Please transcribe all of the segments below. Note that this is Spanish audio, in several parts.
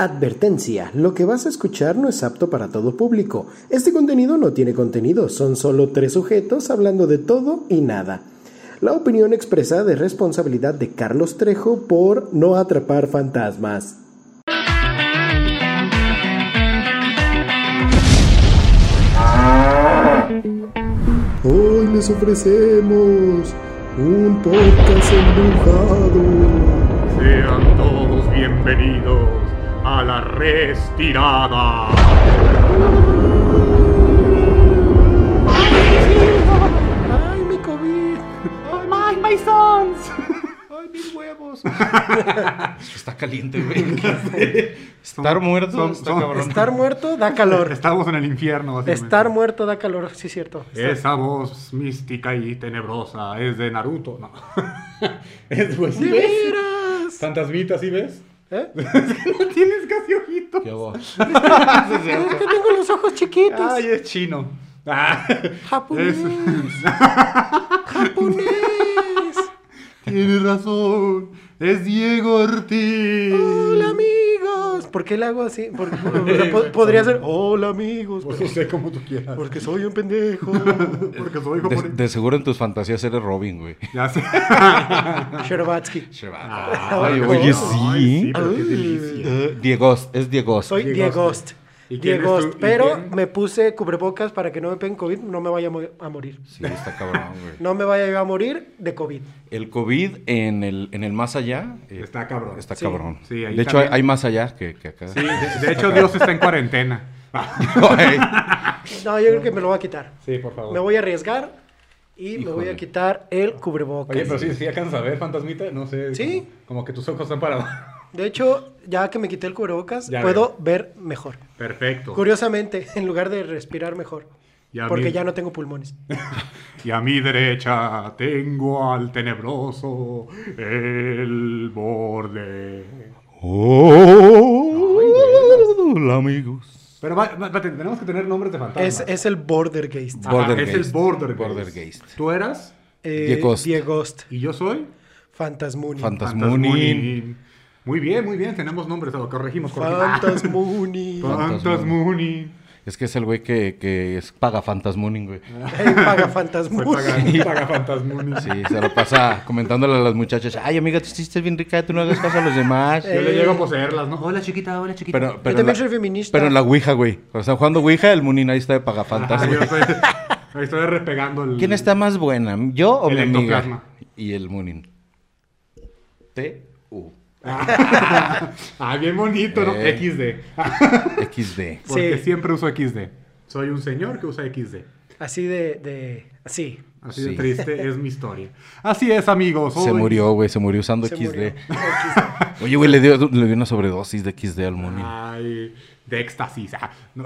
Advertencia, lo que vas a escuchar no es apto para todo público. Este contenido no tiene contenido, son solo tres sujetos hablando de todo y nada. La opinión expresa de responsabilidad de Carlos Trejo por no atrapar fantasmas. Hoy les ofrecemos un podcast embrujado. Sean todos bienvenidos a la restirada. ¡Ay, mi COVID! ¡Ay, my sons! ¡Ay, mis huevos! Está caliente, güey. Estar muerto son- está son- cabrón. Estar muerto da calor. Estamos en el infierno. Estar muerto da calor, sí, cierto. Estar- Esa voz mística y tenebrosa es de Naruto, ¿no? es pues, ¿sí ¡De ves? veras! Fantasmita, ¿sí ves? ¿Eh? no tienes casi ojitos. Qué voz. Es que tengo los ojos chiquitos. Ay, es chino. Ah, Japonés. es- ¡Japonés! Tienes razón. Es Diego Ortiz. ¡Hola, amigos! ¿Por qué le hago así? Porque, o sea, po- podría ser ¡Hola, amigos! Pues no sé como tú quieras. Porque soy un pendejo. Porque soy De, de seguro en tus fantasías eres Robin, güey. Ya sé. Sherbatsky. Ay, Ay, oye, Ay, sí. pero qué delicia. Eh, Diegost, es Diegost. Soy Diego Diegost. ¿Y quién Diegost. es tú? ¿Y Pero quién? me puse cubrebocas para que no me peguen COVID, no me vaya a mo- a morir. Sí, está cabrón, güey. No me vaya a morir de COVID. El COVID en el, en el más allá eh, Está cabrón. está Sí. cabrón. Sí, ahí de hecho, hay, hay más allá que, que acá. Sí, de, de hecho Dios está en cuarentena. No, yo creo que me lo voy a quitar. Sí, por favor. Me voy a arriesgar y me voy Híjole. a quitar el cubrebocas. Oye, pero sí, sí alcanzas a ver, fantasmita, no sé. Sí. Como, como que tus ojos están parados. De hecho, ya que me quité el cubrebocas, Ya puedo ver mejor. Perfecto. Curiosamente, en lugar de respirar mejor. Y a porque mí- ya no tengo pulmones. Y a mi derecha tengo al tenebroso el borde. Hola, amigos. Pero va- va- va- tenemos que tener nombres de fantasmas. Es, es el Bordergeist. Ajá, Bordergeist. es el Bordergeist. Bordergeist. ¿Tú eras? Eh, Diegost. Diegost. ¿Y yo soy? Fantasmuni. Fantasmunin. Muy bien, muy bien. Tenemos nombres, lo corregimos. Fantasmuni. Fantasmunin. Es que es el güey que, que es, paga Fantasmunin, güey. Ey, paga Fue Fantasmuni. paga, paga Fantasmunin. Sí, se lo pasa comentándole a las muchachas. Ay, amiga, tú hiciste bien rica, tú no hagas caso a los demás. Yo le llego a poseerlas, ¿no? Hola chiquita, hola chiquita. Pero, Yo también la- soy feminista. pero en la Ouija, güey. Cuando están jugando Ouija, el Munin ahí está de güey. estoy, ahí estoy repegando el... ¿Quién está más buena? ¿Yo o El mi amiga? Y el Munin. T U ah, bien bonito, ¿no? Eh. XD. XD. Porque Sí. siempre uso XD. Soy un señor que usa XD. Así de, de. Así. Así de triste es mi historia. Así es, amigos. Se murió, güey, se murió usando Se XD. murió. Oye, güey, le dio, le dio una sobredosis de XD al Munin. Ay, de éxtasis. Ah, no.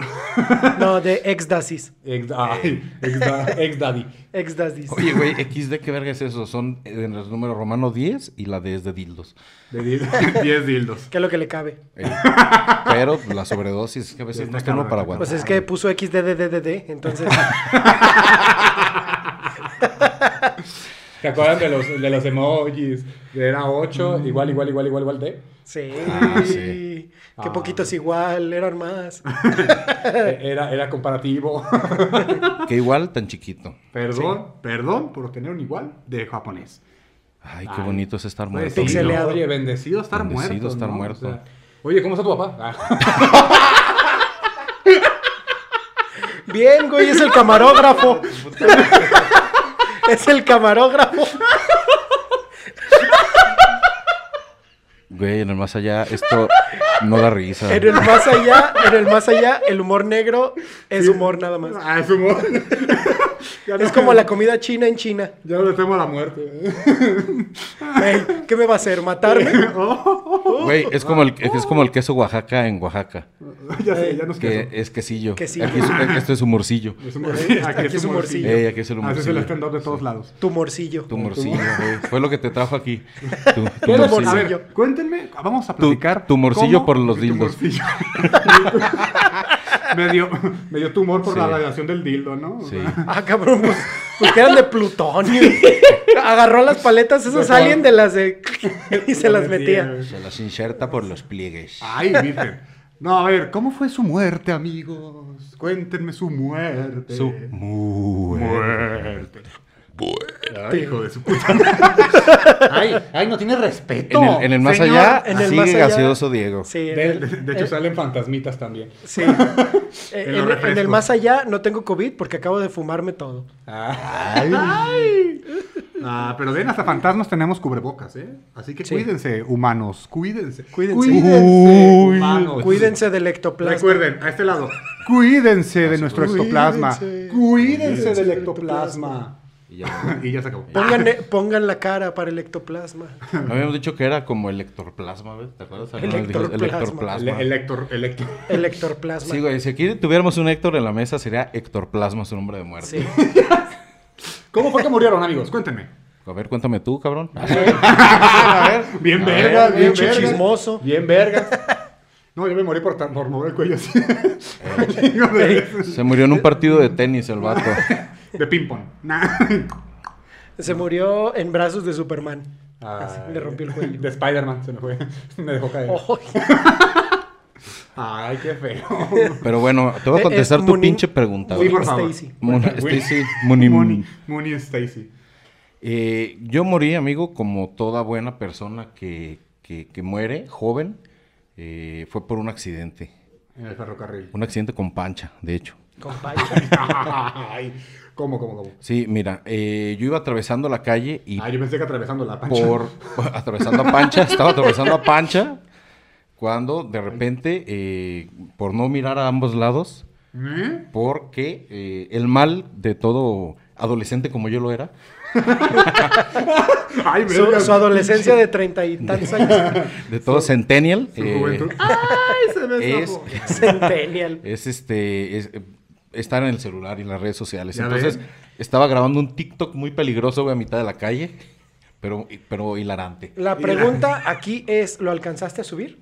No, de ex-dasis. Ex, ay, ex, da- ex daddy. Ex-dasis. Oye, güey, XD, ¿qué verga es eso? Son eh, en el número romano 10 y la D es de dildos. De di- 10 dildos. ¿Qué es lo que le cabe? Eh, pero la sobredosis es que a veces no está uno para aguantar. Pues es que puso XDDDD, entonces. ¿Se acuerdan de los, de los emojis? Era 8, igual, igual, igual, igual, igual de. Sí. Ah, sí. Que Ah. poquitos igual, eran más. Era, era comparativo. Que igual tan chiquito. Perdón, perdón por tener un igual de japonés. Ay, qué Ay. bonito es estar Pues muerto. sí. Oye, bendecido estar Bendecido muerto. estar ¿no? muerto. O sea, oye, ¿cómo está tu papá? Ah, Bien, güey, es el camarógrafo. Es el camarógrafo. Güey, en el más allá, esto no da risa. En el más allá, en el más allá, el humor negro es humor nada más. ah, es humor. Ya no- Es como la comida china en China. Ya no le temo a la muerte. Ey, ¿Qué me va a hacer? ¿Matarme? Güey, es como, el, es como el queso Oaxaca en Oaxaca. ya sé, ya nos Que quedó. es quesillo. Quesillo. Aquí es, esto es humorcillo. Es humorcillo. Aquí, es humorcillo. Ey, aquí es el Haces humorcillo. el stand-up de todos lados. Tu morcillo. Tu morcillo, güey. Fue lo que te trajo aquí. Tu, tu ¿Qué les- morcillo. A ver, cuéntenme, vamos a Tu, platicar. tu morcillo cómo- por los dildos. Me, dio, me dio tumor por Sí. la radiación del dildo, ¿no? Sí. Ah, cabrón, pues, pues que eran de plutonio. Agarró las paletas esas Juan. de las de... y se las metía. Se las inserta por los pliegues. Ay, virgen. No, a ver, ¿cómo fue su muerte, amigos? Cuéntenme su muerte. Su muerte. muerte. Ay, hijo de su puta. ay, ay, no tiene respeto. En el, en el más Señor. allá en el sigue más allá- gaseoso Diego. Sí, De, el- de- de hecho, salen fantasmitas también. sí. Eh, En en, los en el más allá no tengo COVID porque acabo de fumarme todo. Ah, pero ven, hasta fantasmas tenemos cubrebocas, ¿eh? Así que Sí. cuídense, humanos. Cuídense. Cuídense. Uy. humanos. Cuídense del ectoplasma. Recuerden, a este lado. Cuídense de nuestro Cuídense. ectoplasma. Cuídense Cuídense del del ectoplasma. Y ya. Y ya se acabó. Pongan, eh, pongan la cara para el ectoplasma. No habíamos dicho que era como el ectoplasma, ¿ves? ¿Te acuerdas? El, Electroplasma. el Héctor, el Héctor. El ectoplasma. Sí, güey, si aquí tuviéramos un Héctor en la mesa sería Héctorplasma su nombre de muerte. Sí. ¿Cómo fue que murieron, amigos? Cuéntenme. A ver, cuéntame tú, cabrón. Bien A verga, ver, bien verga. chismoso. Bien verga. No, yo me morí por, por mover el cuello así. De, Se murió en un partido de tenis el vato. De ping-pong. Nah. Se murió en brazos de Superman. Así, le rompió el cuello. De Spider-Man se me fue. Me dejó caer. Ay, Ay, qué feo. Pero bueno, te voy a Es contestar tu pinche pregunta. Sí, por favor. Stacy. Moon- Stacy, Stacy. Eh, yo morí, amigo, como toda buena persona que, que- que muere, joven. eh, fue por un accidente. En el ferrocarril. Un accidente con pancha, de hecho. compadre. Ay, ¿cómo, cómo, cómo? Sí, mira, eh, yo iba atravesando la calle y Ah, yo pensé que atravesando la pancha. por atravesando a Pancha, estaba atravesando a Pancha cuando de repente, eh, por no mirar a ambos lados, ¿Eh? porque eh, el mal de todo adolescente como yo lo era, Ay, Su, su adolescencia de treinta y tantos años. de todo centennial, Su eh, juventud. Ay, se me es. Centennial. es este es, estar en el celular y en las redes sociales. Ya Entonces, ven. estaba grabando un TikTok muy peligroso güey, a mitad de la calle, pero, pero hilarante. La pregunta aquí es, ¿lo alcanzaste a subir?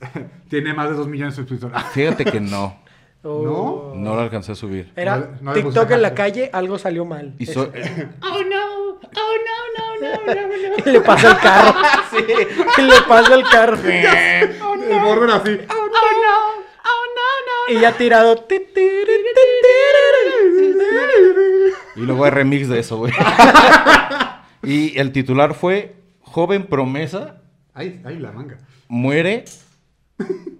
Tiene más de 2 millones de suscriptores. Ah, Fíjate que no, ¿O no lo alcancé a subir. Era No no TikTok en la calle, algo salió mal. Y so- eh, Y le pasa el carro. Y le pasa el carro. el borde era así. Y ya tirado. Y luego hay remix de eso, güey. y el titular fue Joven promesa Ay, ay, la manga. muere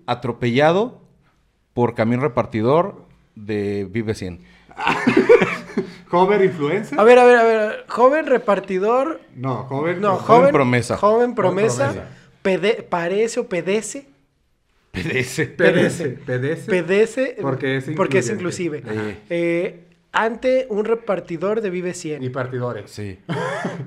atropellado por camión repartidor de Vive 100. ¿Cover influencer? A ver, a ver, a ver. Joven repartidor. No, cover. No, Joven joven, promesa. Joven promesa. promesa. pede- parece o pedece. PDS. PDS. PDS. Pedece. Porque es porque es inclusive. Eh. Eh, ante un repartidor de Vive 100. Y partidores. Sí.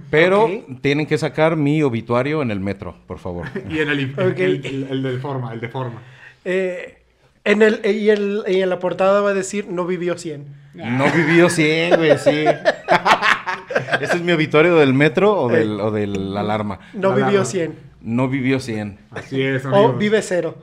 Pero Ok. tienen que sacar mi obituario en el metro, por favor. Y en el, Ok. el, el, el del forma, el de forma. Eh, en el, y, el- y en la portada va a decir no vivió 100. No vivió 100, güey, sí. ¿Ese es mi obituario del metro o del, o de la alarma? No La vivió alarma. 100. No vivió 100. Así es, O amigos. vive cero.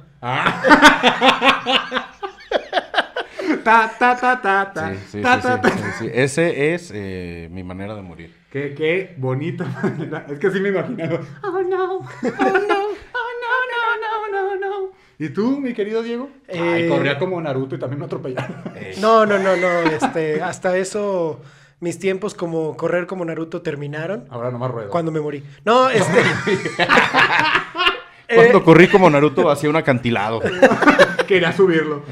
Ta, ta, ta, ta, ta. Sí, sí, Ta, sí, ta, sí, ta. sí, sí. Ese es eh, mi manera de morir. Qué, qué bonita manera. Es que así me imaginaba. Oh no, oh no, oh no, no, no, no, no. ¿Y tú, mi querido Diego? Ay, Eh, corría como Naruto y también me atropellaron. No, no, no, no. Este, hasta eso, mis tiempos como correr como Naruto terminaron Ahora nomás ruedo. cuando me morí. No, este. Cuando Eh, corrí como Naruto hacia un acantilado. Quería subirlo.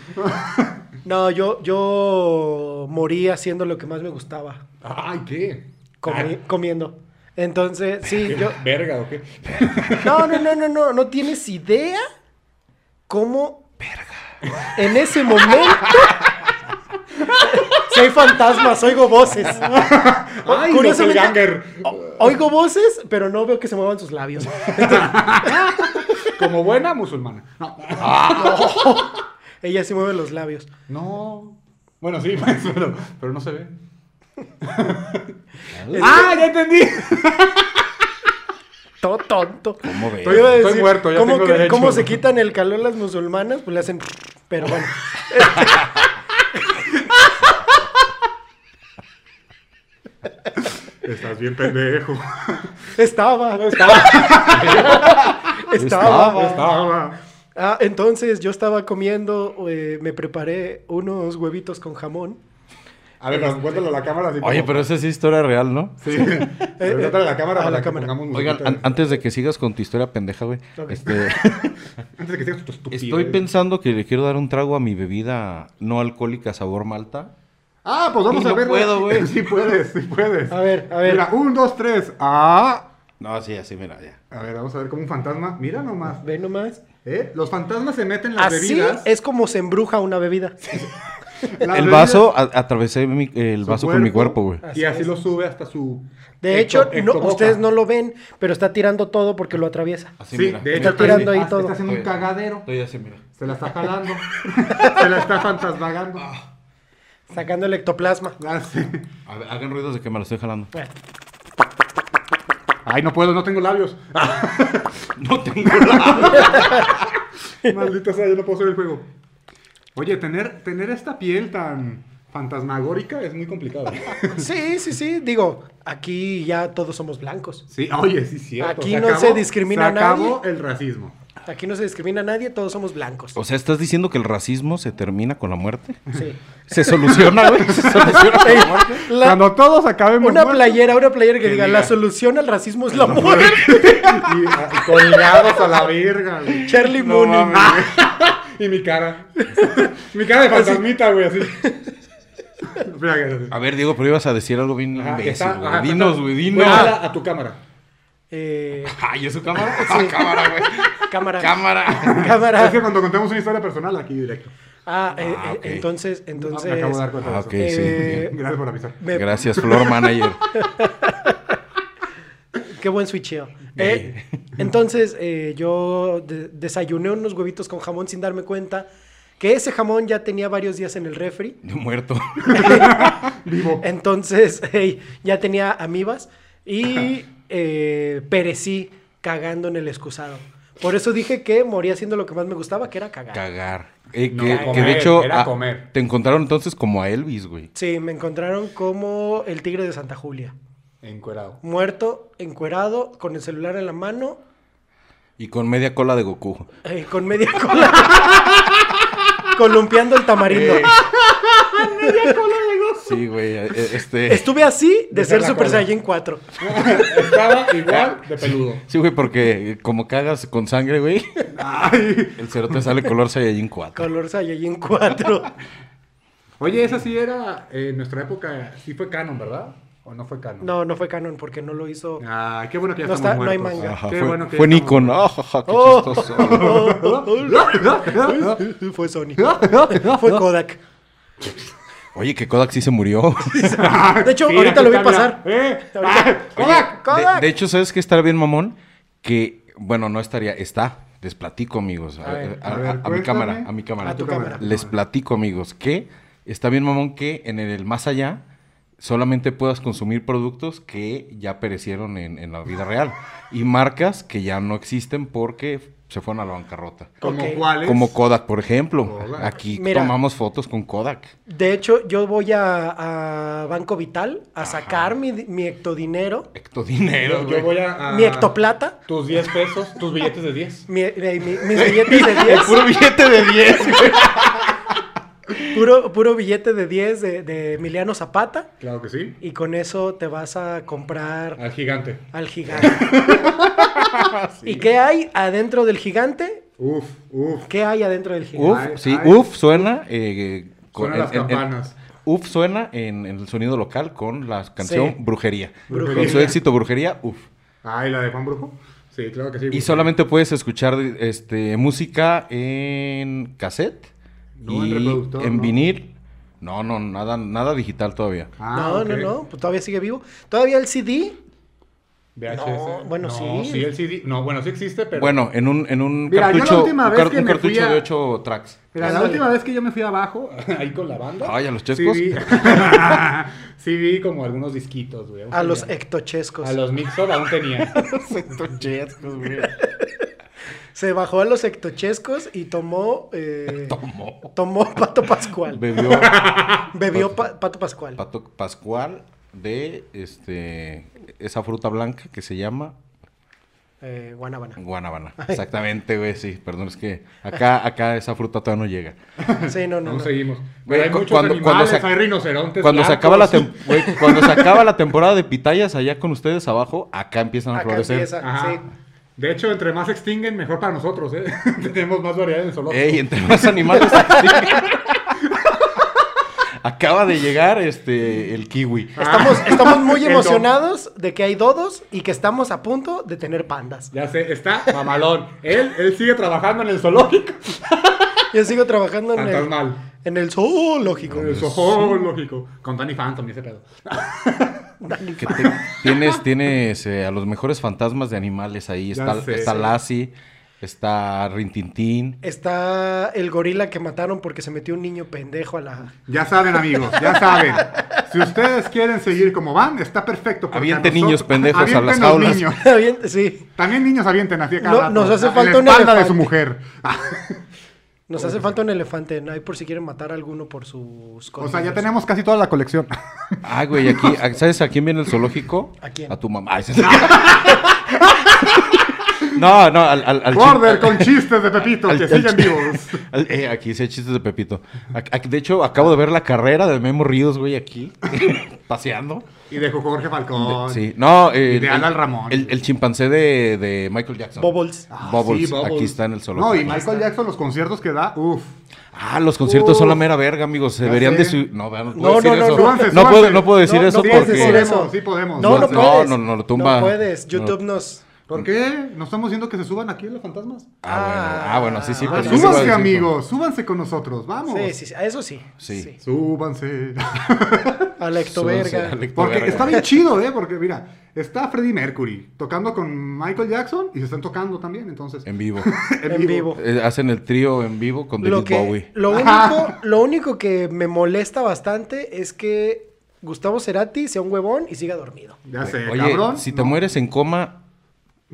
no, yo, yo morí haciendo lo que más me gustaba, Ay, ¿qué? comi- comiendo. Entonces, sí, yo. ¿Verga o qué? No, no, no, no, no. No tienes idea cómo. En ese momento. Si hay fantasmas, oigo voces. Ay, Curiosamente, doppelganger. o- oigo voces, pero no veo que se muevan sus labios. Como buena musulmana. No. Ella sí mueve los labios. No. Bueno, sí, pues, pero, pero no se ve. ¡Ah, ya entendí! Todo tonto. ¿Cómo ves? Estoy muerto, ya ¿cómo, tengo que- derecho. cómo se quitan el calor las musulmanas? Pues le hacen... Pero bueno. Estás bien pendejo. Estaba. Estaba. Estaba. Estaba. Ah, entonces yo estaba comiendo, eh, me preparé unos huevitos con jamón. A ver, nos- cuéntalo a la cámara. Así Oye, como- pero esa es historia real, ¿no? Sí. Pero cuéntale a la cámara a para la que cámara. Oigan, an- antes de que sigas con tu historia pendeja, güey. Este, Antes de que sigas tu estupidez. estoy pensando que le quiero dar un trago a mi bebida no alcohólica sabor malta. Ah, pues vamos Y a no ver. puedo, güey. Sí puedes, sí puedes. A ver, a ver. Mira, un, dos, tres. Ah. No, sí, así, mira, ya. A ver, vamos a ver como un fantasma. Mira nomás. Ve nomás. ¿Eh? Los fantasmas se meten en las Así bebidas. es como se embruja una bebida. el vaso, a- atravesé mi- el vaso con mi cuerpo, güey. Y así lo sube hasta su. De ecto- hecho, no- ustedes no lo ven, pero está tirando todo porque lo atraviesa. Así, Sí, mira. de hecho, Está tirando ahí está- todo. Está haciendo un cagadero. Estoy así, mira. Se la está jalando. se la está fantasmagando. Sacando el ectoplasma. Ah, sí. A ver, hagan ruidos de que me lo estoy jalando. Bueno, Ay, no puedo, no tengo labios. No tengo nada. Maldita sea, yo no puedo hacer el juego. Oye, tener, tener esta piel tan fantasmagórica es muy complicado. Sí, sí, sí. Digo, aquí ya todos somos blancos. Sí, oye, sí, cierto. Aquí no se discrimina se acabó el racismo. Aquí no se discrimina a nadie, todos somos blancos. O sea, ¿estás diciendo que el racismo se termina con la muerte? Sí. ¿Se soluciona, güey? ¿Se soluciona con la muerte? La- Cuando todos acabemos una muertos playera, una playera que, Que diga, diga, la solución al racismo es la la muerte. muerte. y, ah, y colgados a la verga, güey. Charlie No Mooney. y mi cara. mi cara de fantasmita, güey, así. A ver, Diego, pero ibas a decir algo bien Ajá, que imbécil, está- güey. ajá, Dinos, está- güey, dinos. A tu cámara. Eh, Ay, ¿es su cámara? Cámara, güey. cámara. Cámara. Es Cámara. que cuando contemos una historia personal, aquí directo. Ah, eh, Ah, eh, entonces, entonces. Me acabo de dar cuenta de Ah, eso. ok, Eh, sí. Gracias por avisar. me- Gracias, Flor Manager. Qué buen switcheo. Eh, entonces, eh, yo de- desayuné unos huevitos con jamón sin darme cuenta que ese jamón ya tenía varios días en el refri. De muerto. Vivo. Entonces, hey, ya tenía amibas y eh, perecí cagando en el excusado. Por eso dije que moría haciendo lo que más me gustaba, que era cagar. Cagar. Eh, No, que, de hecho era ah, comer. te encontraron entonces como a Elvis, güey. Sí, me encontraron como el tigre de Santa Julia. Encuerado. Muerto, encuerado, con el celular en la mano, Y con media cola de Goku. eh, con media cola. columpiando el tamarindo. Eh. Sí, güey. eh, Este. Estuve así de De ser Super cola. Saiyan 4. Estaba igual de peludo. Sí, güey, porque como cagas con sangre, güey, el cero te sale color Saiyajin 4. Color Saiyan 4. Oye, esa sí era, eh, en nuestra época, sí fue canon, ¿verdad? ¿O no fue canon? No, no fue canon porque no lo hizo. Ah, qué bueno que ya No estamos está- no hay manga. Ajá, Qué fue, bueno que fue ya Nikon. Ah, qué Oh. chistoso. fue Sony. Fue Kodak. Oye, que Kodak sí se murió. De hecho, ahorita lo vi está, pasar. Eh, Ahorita- ah, Kodak, Kodak. de hecho, ¿sabes qué estaría bien, mamón? Que, bueno, no estaría, está. Les platico, amigos. A, A ver, a- a a- ver, a mi cámara, a mi cámara. A tu cámara. Les platico, amigos, que está bien, mamón, que en el más allá solamente puedas consumir productos que ya perecieron en, en la vida real. Y marcas que ya no existen porque se fueron a la bancarrota. ¿Como Ok. cuáles? Como Kodak, por ejemplo. Kodak. Aquí Mira. tomamos fotos con Kodak. De hecho, yo voy a, a Banco Vital a sacar mi, mi ectodinero, Ectodinero, Yo, yo voy a, a- mi ectoplata, Tus 10 pesos, tus billetes de 10. mi- mi- mi- mis billetes de 10. Puro billete de 10, güey. Puro, puro billete de 10 de, de Emiliano Zapata. Claro que sí. Y con eso te vas a comprar Al gigante. al gigante. ¿Y qué hay adentro del gigante? Uf, uf. ¿Qué hay adentro del gigante? Uf, sí, ay. uf suena. eh, con- Suenan las campanas. uf suena en, en el sonido local con la canción Sí. Brujería. Brujería. Con su éxito Brujería, uf. Ah, ¿y la de Juan Brujo? Sí, claro que sí. Y solamente puedes escuchar este, música en cassette No, en y reproductor, en ¿no? vinil. No, no, nada, nada digital todavía. Ah, no, no, no, pues todavía sigue vivo. Todavía el CD VHS. No, bueno, sí. Sí, el CD. No, bueno, sí existe, pero. Bueno, en un, en un Mira, yo la cartucho, última un, vez car- que un me fui cartucho a- de 8 tracks. Mira, la última vez que yo me fui abajo, ahí con la banda. Ay, a los Sí chescos. vi, sí vi como algunos disquitos, güey. A los tenía. ectochescos. A los Mixor aún tenía. Se bajó a los ectochescos y tomó. eh, Tomó. tomó Pato Pascual. Bebió Bebió pa- Pato Pascual. Pato Pascual de este esa fruta blanca que se llama Eh, Guanábana. guanábana. Exactamente, güey, sí. Perdón, es que acá, acá esa fruta todavía no llega. Sí, no, no. No. seguimos. Güey, hay cu- muchos cuando- cuando animales, se- hay rinocerontes. Cuando se acaba la güey, cuando se acaba la temporada de pitayas allá con ustedes abajo, acá empiezan a Acá florecer. empieza. Ajá. Sí. De hecho, entre más se extinguen, mejor para nosotros, ¿eh? Tenemos más variedad en el zoológico. Ey, entre más animales extinguen. Acaba de llegar este el kiwi. Estamos, estamos muy emocionados de que hay dodos y que estamos a punto de tener pandas. Ya sé, está mamalón. Él, él sigue trabajando en el zoológico. Yo sigo trabajando en el, Fantasmal. En el zoológico. En el zoológico. Con Danny Phantom y ese pedo. Que te- tienes tienes eh, a los mejores fantasmas de animales ahí. Ya Está, sé. está Lassie, está Rintintín. Está el gorila que mataron porque se metió un niño pendejo a la... ya saben, amigos, ya saben. Si ustedes quieren seguir como van, está perfecto. porque Avienten a nosotros- niños pendejos a las avienten los jaulas. niños. Bien, sí, También niños avienten así a cada No, rato, nos hace en falta la un espalda de elefante. su mujer. nos hace falta un elefante. No hay por si quieren matar a alguno por sus O cosas. sea, ya tenemos casi toda la colección. Ah, güey, aquí, ¿sabes a quién viene el zoológico? ¿A quién? A tu mamá. Sí. No, no, al, al, al Border con chistes de Pepito al- que al siguen vivos. al- eh, aquí sí hay chistes de Pepito. De hecho, acabo de ver la carrera de Memo Ríos, güey, aquí. paseando. Y de Jorge Falcón. Sí, no, eh, Y de Adal Ramón. El, el chimpancé de, de Michael Jackson. Bubbles. Ah, Bubbles, sí, Bubbles. aquí está en el zoológico. No, y Michael Jackson, los conciertos que da, uff. Ah, los conciertos son la mera verga, amigos. Se deberían de sé. su... No, vean, no, No, no, no, eso. súbanse, no, puedo, no puedo decir No, eso no puedes porque... decir eso. Sí podemos. No, no No, puedes. no, no, lo tumba. No puedes. No. YouTube nos... ¿Por qué? ¿No estamos diciendo que se suban aquí los fantasmas? Ah, bueno, ah, bueno, sí, sí. Ah, pues sí súbanse, amigos. Súbanse con nosotros. Vamos. Sí, sí, sí. A eso sí. Sí. Súbanse. A la ectoverga. Súbanse, Porque Verga. está bien chido, ¿eh? Porque mira, está Freddie Mercury tocando con Michael Jackson y se están tocando también, entonces. En vivo. En vivo. Eh, hacen el trío en vivo con David Lo, que, Bowie. lo, único, lo único que me molesta bastante es que Gustavo Cerati sea un huevón y siga dormido. Ya sé, Oye, cabrón. si te no, mueres en coma,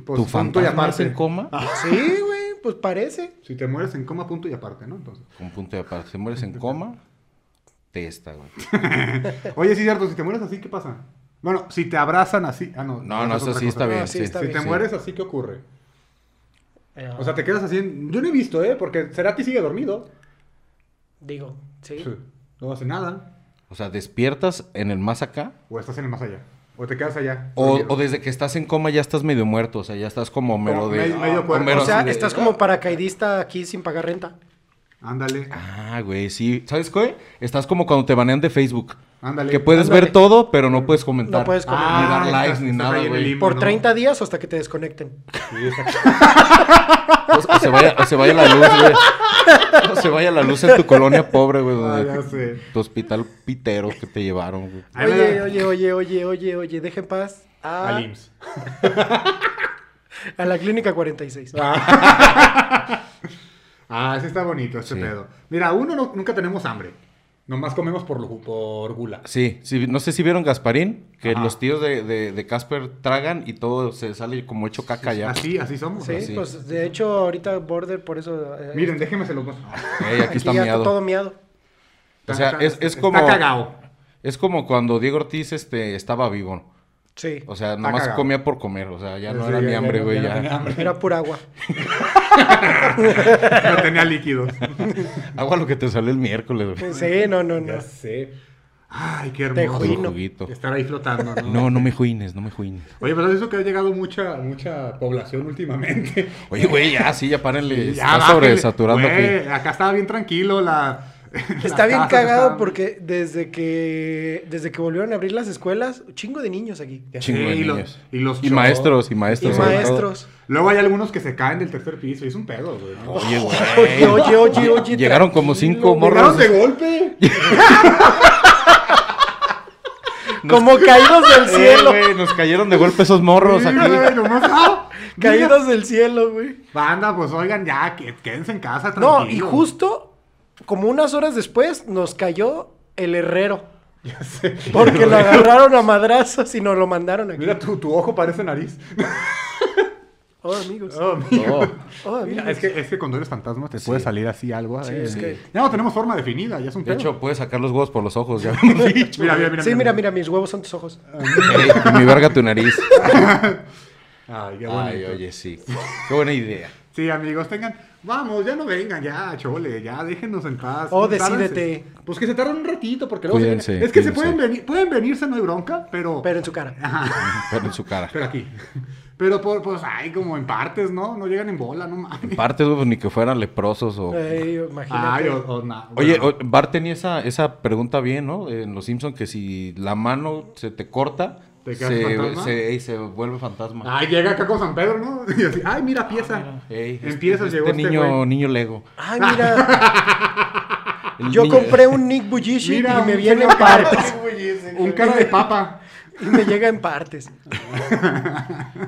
pues, ¿tu punto y fantasma es aparte. en coma? Sí, güey, pues parece. Si te mueres en coma, punto y aparte, ¿no? Entonces. Con punto de aparte. Si mueres en coma, testa, güey. Oye, sí, cierto, si te mueres así, ¿qué pasa? Bueno, si te abrazan así. Ah, no. No, no, es eso sí cosa. está bien. No, sí sí. está Si bien. te Sí. mueres así, ¿qué ocurre? Eh, O sea, te quedas así. en- Yo no he visto, ¿eh? Porque Cerati sigue dormido. Digo, sí. No hace nada. O sea, despiertas en el más acá. O estás en el más allá. O te quedas allá. O, desde que estás en coma ya estás medio muerto. O sea, ya estás como mero de. medio- medio cuerpo. Homero O sea, de- estás como paracaidista aquí sin pagar renta. Ándale. Ah, güey, sí. ¿Sabes qué? Estás como cuando te banean de Facebook. Ándale. Que puedes Ándale. ver todo, pero no puedes comentar. No puedes Ni comentar. dar Ah, likes estás- ni estás nada, ahí en el güey. Por ¿no? 30 días hasta que te desconecten. Sí. O, o se vaya, o se vaya la luz, güey. O se vaya la luz en tu colonia pobre, güey. Ah, ya sé. Tu hospital pitero que te llevaron, güey. Oye, oye, oye, oye, oye, oye, deja en paz a, Al IMSS. a la clínica 46. Ah, sí está bonito este Sí. pedo. Mira, uno no- nunca tenemos hambre. Nomás comemos por, por gula. Sí, sí, no sé si vieron Gasparín, que Ajá. los tíos de, de, de Casper tragan y todo se sale como hecho caca ya. Así, así somos. Sí, así. pues de hecho ahorita Border por eso... eh, Miren, déjenme se los muestro. Ey, aquí está ya miado. todo miado. O sea, Está- es, es como. Está cagado. Es como cuando Diego Ortiz este, estaba vivo. Sí, O sea, nomás cagado. comía por comer. O sea, ya no Sí, era ya- ni ya hambre, no- güey. ya no Ya, tenía hambre. era pura agua. No tenía líquidos. Agua lo que te sale el miércoles, güey. Sí, no, no, no. Ya sé. Ay, qué Te hermoso. Juguito. Estar ahí flotando, ¿no? No, no me juines, no me juines. Oye, pero eso que ha llegado mucha, mucha población últimamente. Oye, güey, ya, sí, ya párenle. Ya, Está sobresaturando aquí. Güey, Acá estaba bien tranquilo la... Está bien cagado porque desde que desde que volvieron a abrir las escuelas, chingo de niños aquí. Chingo de y los- niños. y los Y maestros, y Y maestros. todo. maestros. Luego hay algunos que se caen del tercer piso y es un pedo, güey. ¿no? Oye, Oye, güey. oye, oye, oye. Llegaron como tranquilo, cinco morros. ¡Llegaron de golpe! Como caídos del Eh, cielo. nos cayeron de golpe esos morros Sí, aquí. nomás, ¡ah! Caídos del cielo, güey. Banda, pues oigan, ya, que- quédense en casa, No, tranquilos. y justo como unas horas después nos cayó el herrero. Ya sé. Porque lo agarraron a madrazos y nos lo mandaron aquí. Mira, tu, tu ojo parece nariz. Oh, amigos. Oh, mira. Oh, Oh, Mira, amigos. es que, es que cuando eres fantasma te puede salir así algo. Sí, eh. es que- Ya no tenemos forma definida, ya es un de pedo. hecho, puedes sacar los huevos por los ojos, ya dicho. mira, mira, mira. Sí, mira, mira, mis huevos son tus ojos. Y mi verga tu nariz. Ay, qué bonito. Ay, oye, sí. Qué buena idea. Sí, amigos, tengan. Vamos, ya no vengan, ya, chole, ya, déjenos en paz. Oh, Tárdense. decídete. Pues que se tarden un ratito, porque luego. se Cuídense, viene- Es que se pueden venir, pueden venirse, no hay bronca, pero. Pero en su cara. Pero en su cara. Pero aquí. Pero, por, pues, ay, como en partes, ¿no? No llegan en bola, no mames. Parte, güey, pues, ni que fueran leprosos o... Ey, imagínate. Ay, o, o na- Oye, bueno, o- Bart tenía esa, esa pregunta bien, ¿no? En Los Simpsons, que si la mano se te corta, ¿Te quedas se, fantasma? se, ey, se vuelve fantasma. Ay, llega acá con San Pedro, ¿no? Y así, ay, mira, pieza. Ey, Empieza, este, llegó este niño, güey. niño Lego. Ay, mira. El Yo niño- compré un Nick Bujishi Mira, y me un viene en partes. Un cara de papa. Y me llega en partes.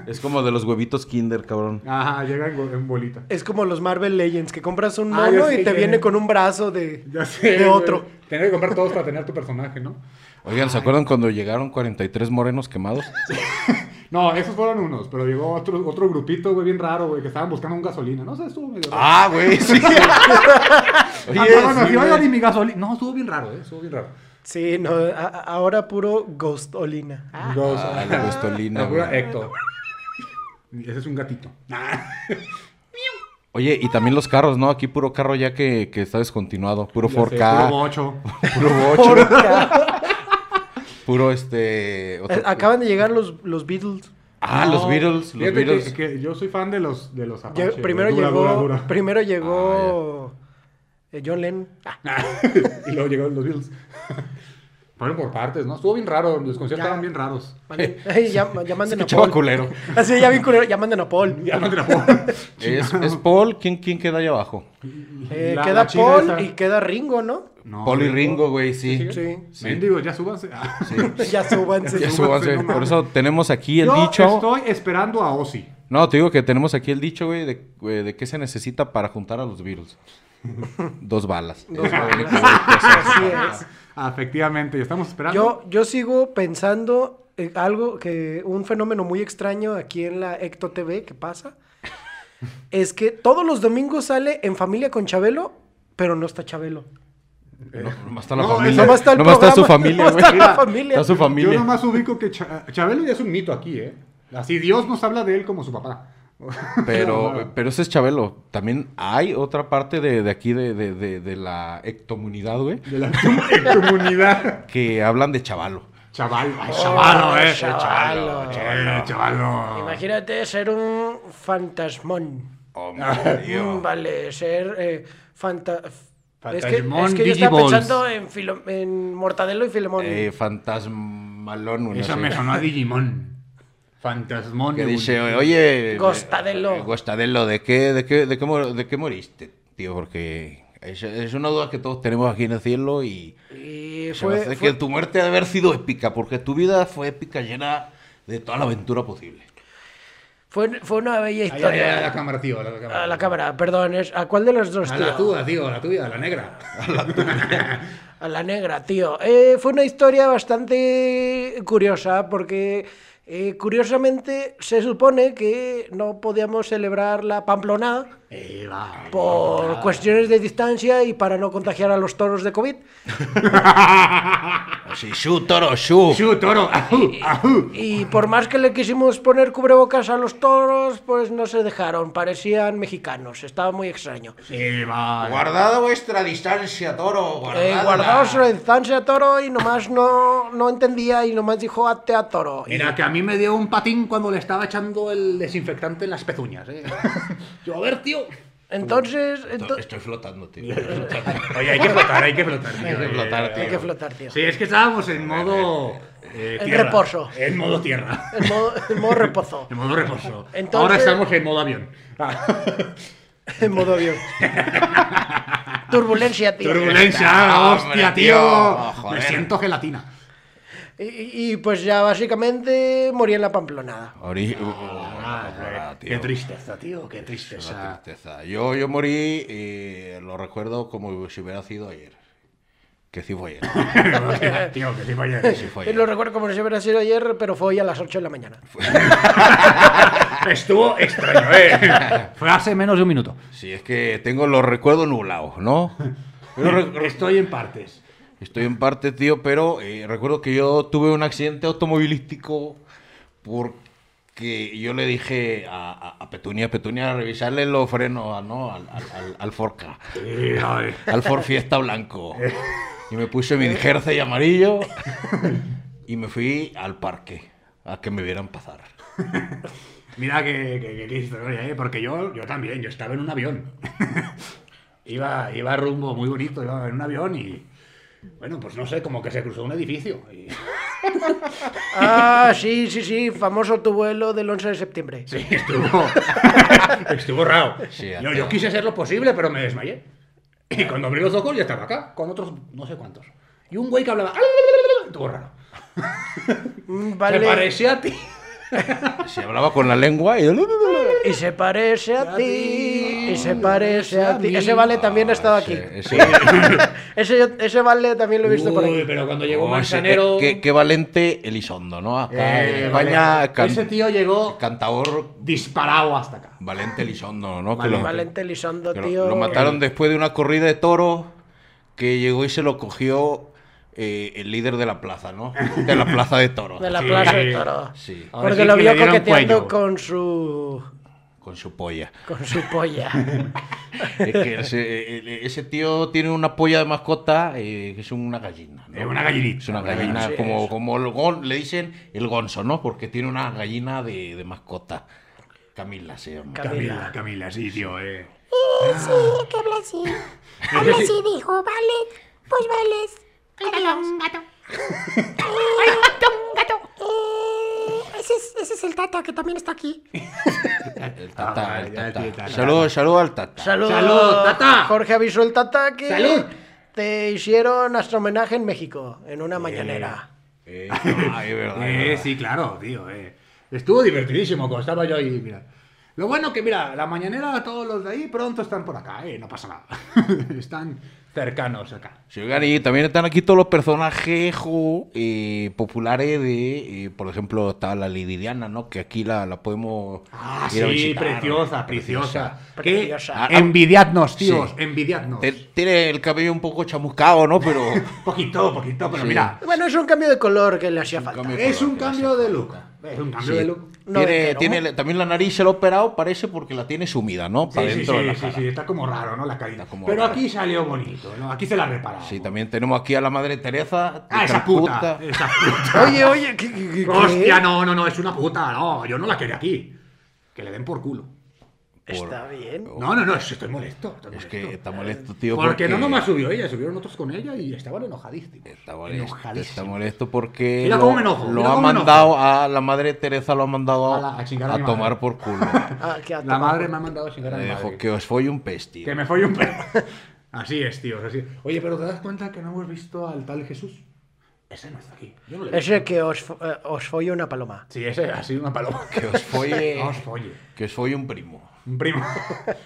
Es como de los huevitos Kinder, cabrón. Ajá, llega en, bolita. Es como los Marvel Legends, que compras un Ah, mono y te que- viene con un brazo de, Ya sé. de otro. Tener que comprar todos para tener tu personaje, ¿no? Oigan, ¿se acuerdan cuando llegaron 43 morenos quemados? No, esos fueron unos, pero llegó otro, otro grupito, güey, bien raro, güey, que estaban buscando un gasolina. No sé, estuvo medio raro. Ah, güey, sí. Oye, Andaban sí, así, güey. oigan, y mi gasolina. No, estuvo bien raro, ¿eh? Estuvo bien raro. Sí, no, a- ahora puro Ghostolina. Ah, la gostolina, La pura güey. Héctor. Ese es un gatito. Oye, y también los carros, ¿no? Aquí puro carro ya que, que está descontinuado. Puro Ya sé, 4K. Puro bocho. Puro bocho. Puro este. otro- Eh, Acaban de llegar los, los Beatles. Ah, los Beatles. Los fíjate Beatles. Que, que yo soy fan de los, de los Apache. primero. Dura, llegó, dura, dura. primero llegó eh, John Lennon. Ah, y luego llegaron los Beatles. Fueron por partes, ¿no? Estuvo bien raro. Los conciertos Ya. estaban bien raros. Ey, ya, ya manden a Paul. culero. Así, ya bien culero. Ya manden a Paul. Ya te la puedo. Es, es Paul. ¿Quién, ¿Quién queda ahí abajo? Eh, La- queda la Paul esa. y queda Ringo, ¿no? No, Paul y Ringo, güey, sí. Sí. Mendigos, ya súbanse. Ah. ya súbanse. Ya súbanse, no Por eso tenemos aquí el Yo dicho. estoy esperando a Ozzy. No, te digo que tenemos aquí el dicho, güey, de, güey, de qué se necesita para juntar a los Beatles. Dos balas. Dos balas. Así es. Ah, efectivamente, y estamos esperando. Yo, yo sigo pensando en algo que un fenómeno muy extraño aquí en la Ecto TV que pasa es que todos los domingos sale en familia con Chabelo, pero no está Chabelo. No, nomás está la No, familia. nomás está el Nomás está su familia, nomás está la familia. Está su familia. Yo nomás ubico que Cha- Chabelo ya es un mito aquí, ¿eh? Así Dios nos habla de él como su papá. Pero, pero ese es Chabelo. También hay otra parte de, de aquí, de, de, de, de la ectomunidad, güey, De la comunidad. que hablan de Chavalo. Chaval, ay, chavalo, eh. chavalo. Eh, chavalo. Imagínate ser un fantasmón. Dios. Vale, ser eh, fanta... Es que, es que yo estaba pensando en, Filo- en Mortadelo y Filemón. Eh, fantasmalón, no Eso sé. me sonó a Digimon. Fantasmón. Que dice, oye... Gostadelo. eh, Gostadelo, ¿de qué, de, qué, de, qué, ¿de qué moriste, tío? Porque es, es una duda que todos tenemos aquí en el cielo y... Y se me fue, hace fue- que tu muerte ha de haber sido épica, porque tu vida fue épica, llena de toda la aventura posible. Fue, fue una bella ay, historia. ay, a la cámara, tío. A la cámara. A la cámara, perdón, es- ¿a cuál de los dos, A tío? la tuya, tío, a la tuya, a la negra. A la negra, tío. Eh, fue una historia bastante curiosa porque, eh, curiosamente, se supone que no podíamos celebrar la Pamplona Eh, por cuestiones de distancia y para no contagiar a los toros de COVID. Así, shu, toro, shu. Chu, toro. Ajú, ajú. Y por más que le quisimos poner cubrebocas a los toros, pues no se dejaron, parecían mexicanos, estaba muy extraño. Sí, va. Guardad vuestra distancia, toro. Eh, guardaos la distancia, toro, y nomás no, no entendía y nomás dijo ate a toro. Y- Mira, que a mí me dio un patín cuando le estaba echando el desinfectante en las pezuñas, ¿eh? Yo, a ver, tío. Entonces, ento- Estoy flotando, tío. Oye, hay que flotar, hay que flotar. Hay que flotar, tío. hay que flotar, tío. Sí, es que estábamos en modo... eh, En tierra. reposo. En modo tierra. En modo, en modo reposo, En modo reposo. Entonces- Ahora estamos en modo avión. Ah, en modo avión. Turbulencia, tío. Turbulencia, hostia, tío. tío. Oh. Me siento gelatina. Y, y- y, pues ya básicamente morí en la Pamplonada. Ori- Ah, Ah, tío. qué tristeza, tío, qué Una tristeza. tristeza. Yo, yo morí, eh, lo recuerdo como si hubiera sido ayer. Que sí fue ayer. tío, que sí fue ayer. Sí fue Y ayer. lo recuerdo como si hubiera sido ayer, pero fue hoy a las 8 de la mañana. Estuvo extraño, ¿eh? Fue hace menos de un minuto. Sí, es que tengo los recuerdos nublados, ¿no? Estoy en partes. Estoy en parte, tío, pero eh, recuerdo que yo tuve un accidente automovilístico porque yo le dije a, a- a Petunia, Petunia, revisarle los frenos ¿no? al, al, al- al Forca, al Ford Fiesta blanco. Y me puse mi jersey amarillo y me fui al parque a que me vieran pasar. Mira que- que historia, ¿eh? Porque yo, yo también, yo estaba en un avión. iba, iba rumbo muy bonito, iba en un avión y... Bueno, pues no sé, como que se cruzó un edificio. y- Ah, sí, sí, sí, famoso tu vuelo del 11 de septiembre. Sí, estuvo... estuvo raro. Sí, yo, yo quise hacer lo posible, pero me desmayé. Y cuando abrí los ojos ya estaba acá, con otros no sé cuántos. Y un güey que hablaba... Estuvo raro. Mm, Se Vale. parecía a ti. Se hablaba con la lengua y... Y se parece a ti. Y se parece a ti. Ese vale también ha estado aquí. Ese- Ese, ese vale también lo he visto por aquí. pero cuando llegó Oh, Manzanero... qué, qué valente Elizondo, ¿no? Acá Eh, en España, can- Ese tío llegó cantador disparado hasta acá. Valente Elizondo, ¿no? Que lo- Valente Elizondo, que tío. lo mataron después de una corrida de toros que llegó y se lo cogió eh, el líder de la plaza, ¿no? De la plaza de toros. De la Sí. plaza de toro. Sí, Ahora Porque sí lo vio coqueteando cuello. con su. con su polla. con su polla. Es que ese, eh, ese tío tiene una polla de mascota eh, que es una gallina. ¿no? Es una gallinita. Es una gallina, Sí, como, es. como el gon- le dicen el gonzo, ¿no? Porque tiene una gallina de, de mascota. Camila se llama. Ca- Camila, Camila, sí, tío, eh. Sí, que habla así. Habla así, dijo, vale, pues vales. Adiós. un gato. ¡Ay, un gato, un gato! Eh, ese, es, ese es el Tata, que también está aquí. El tata, Ah, el tata. Saludos, saludos al tata. Saludos. Salud, Tata. Jorge avisó el Tata que. Salud. Te hicieron hasta homenaje en México, en una mañanera. Eh, ay, es verdad, Eh, verdad. sí, claro, tío, eh. Estuvo divertidísimo cuando estaba yo ahí, mira. Lo bueno que, mira, la mañanera, todos los de ahí pronto están por acá, eh, no pasa nada. están cercanos acá. Sí, oigan, y también están aquí todos los personajes jo, eh, populares de, eh, por ejemplo, está la Lidiana, ¿no? Que aquí la, la podemos Ah, ir a sí, visitar, preciosa, ¿no? preciosa. Preciosa. ¿Qué? Envidiadnos, tíos, Sí. envidiadnos. Tiene el cabello un poco chamuscado, ¿no? Pero Poquito, poquito, pero Sí. mira, Bueno, es un cambio de color que le hacía falta. cambio- es un cambio de look. Es un cambio Sí. de look. No tiene, entero. tiene también la nariz se lo ha operado, parece, porque la tiene sumida, ¿no? Para Sí, sí, de sí, la sí, cara. sí, está como raro, ¿no? La caída. Pero raro. aquí salió bonito, ¿no? Aquí se la reparamos. Sí, también tenemos aquí a la madre Teresa. Ah, esa puta. Calcuta. Esa puta. Oye, oye, ¿qué, qué- qué- Hostia, no, no, no, es una puta. No, yo no la quería aquí. Que le den por culo. Está bien. No, no, no, es- estoy molesto. estoy Es molesto. que está molesto, tío. Porque, no nomás subió ella, subieron otros con ella y estaban enojadísimos. Está molesto, Enojadísimos. está molesto porque Mira lo, cómo me enojo, lo mira ha mandado a la madre Teresa lo ha mandado A a, la- a chingar a a mi tomar madre. por culo. Ah, que a La tomar madre me ha mandado a chingar a mi dijo madre. que os folle un pez, tío. Que me folle un perro. Así es, tío. Así. Oye, pero ¿te das cuenta que no hemos visto al tal Jesús? Ese no está aquí. Yo no le. Ese que os, eh, os folle una paloma. Sí, ese ha sido una paloma. Que os folle, No os folle. que os folle un primo. Un primo.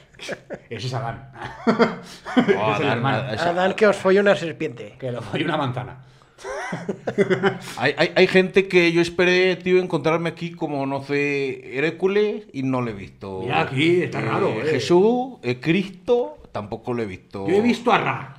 Ese es Adán. Oh, Ese es el Adán, hermano. esa- Adán que os folle una serpiente. Que lo folle una manzana. Hay, hay, hay gente que yo esperé, tío, encontrarme aquí como, no sé, Hércules y no lo he visto. Mira aquí, está raro, eh. Jesús, eh, Cristo, tampoco lo he visto. Yo he visto a Ra.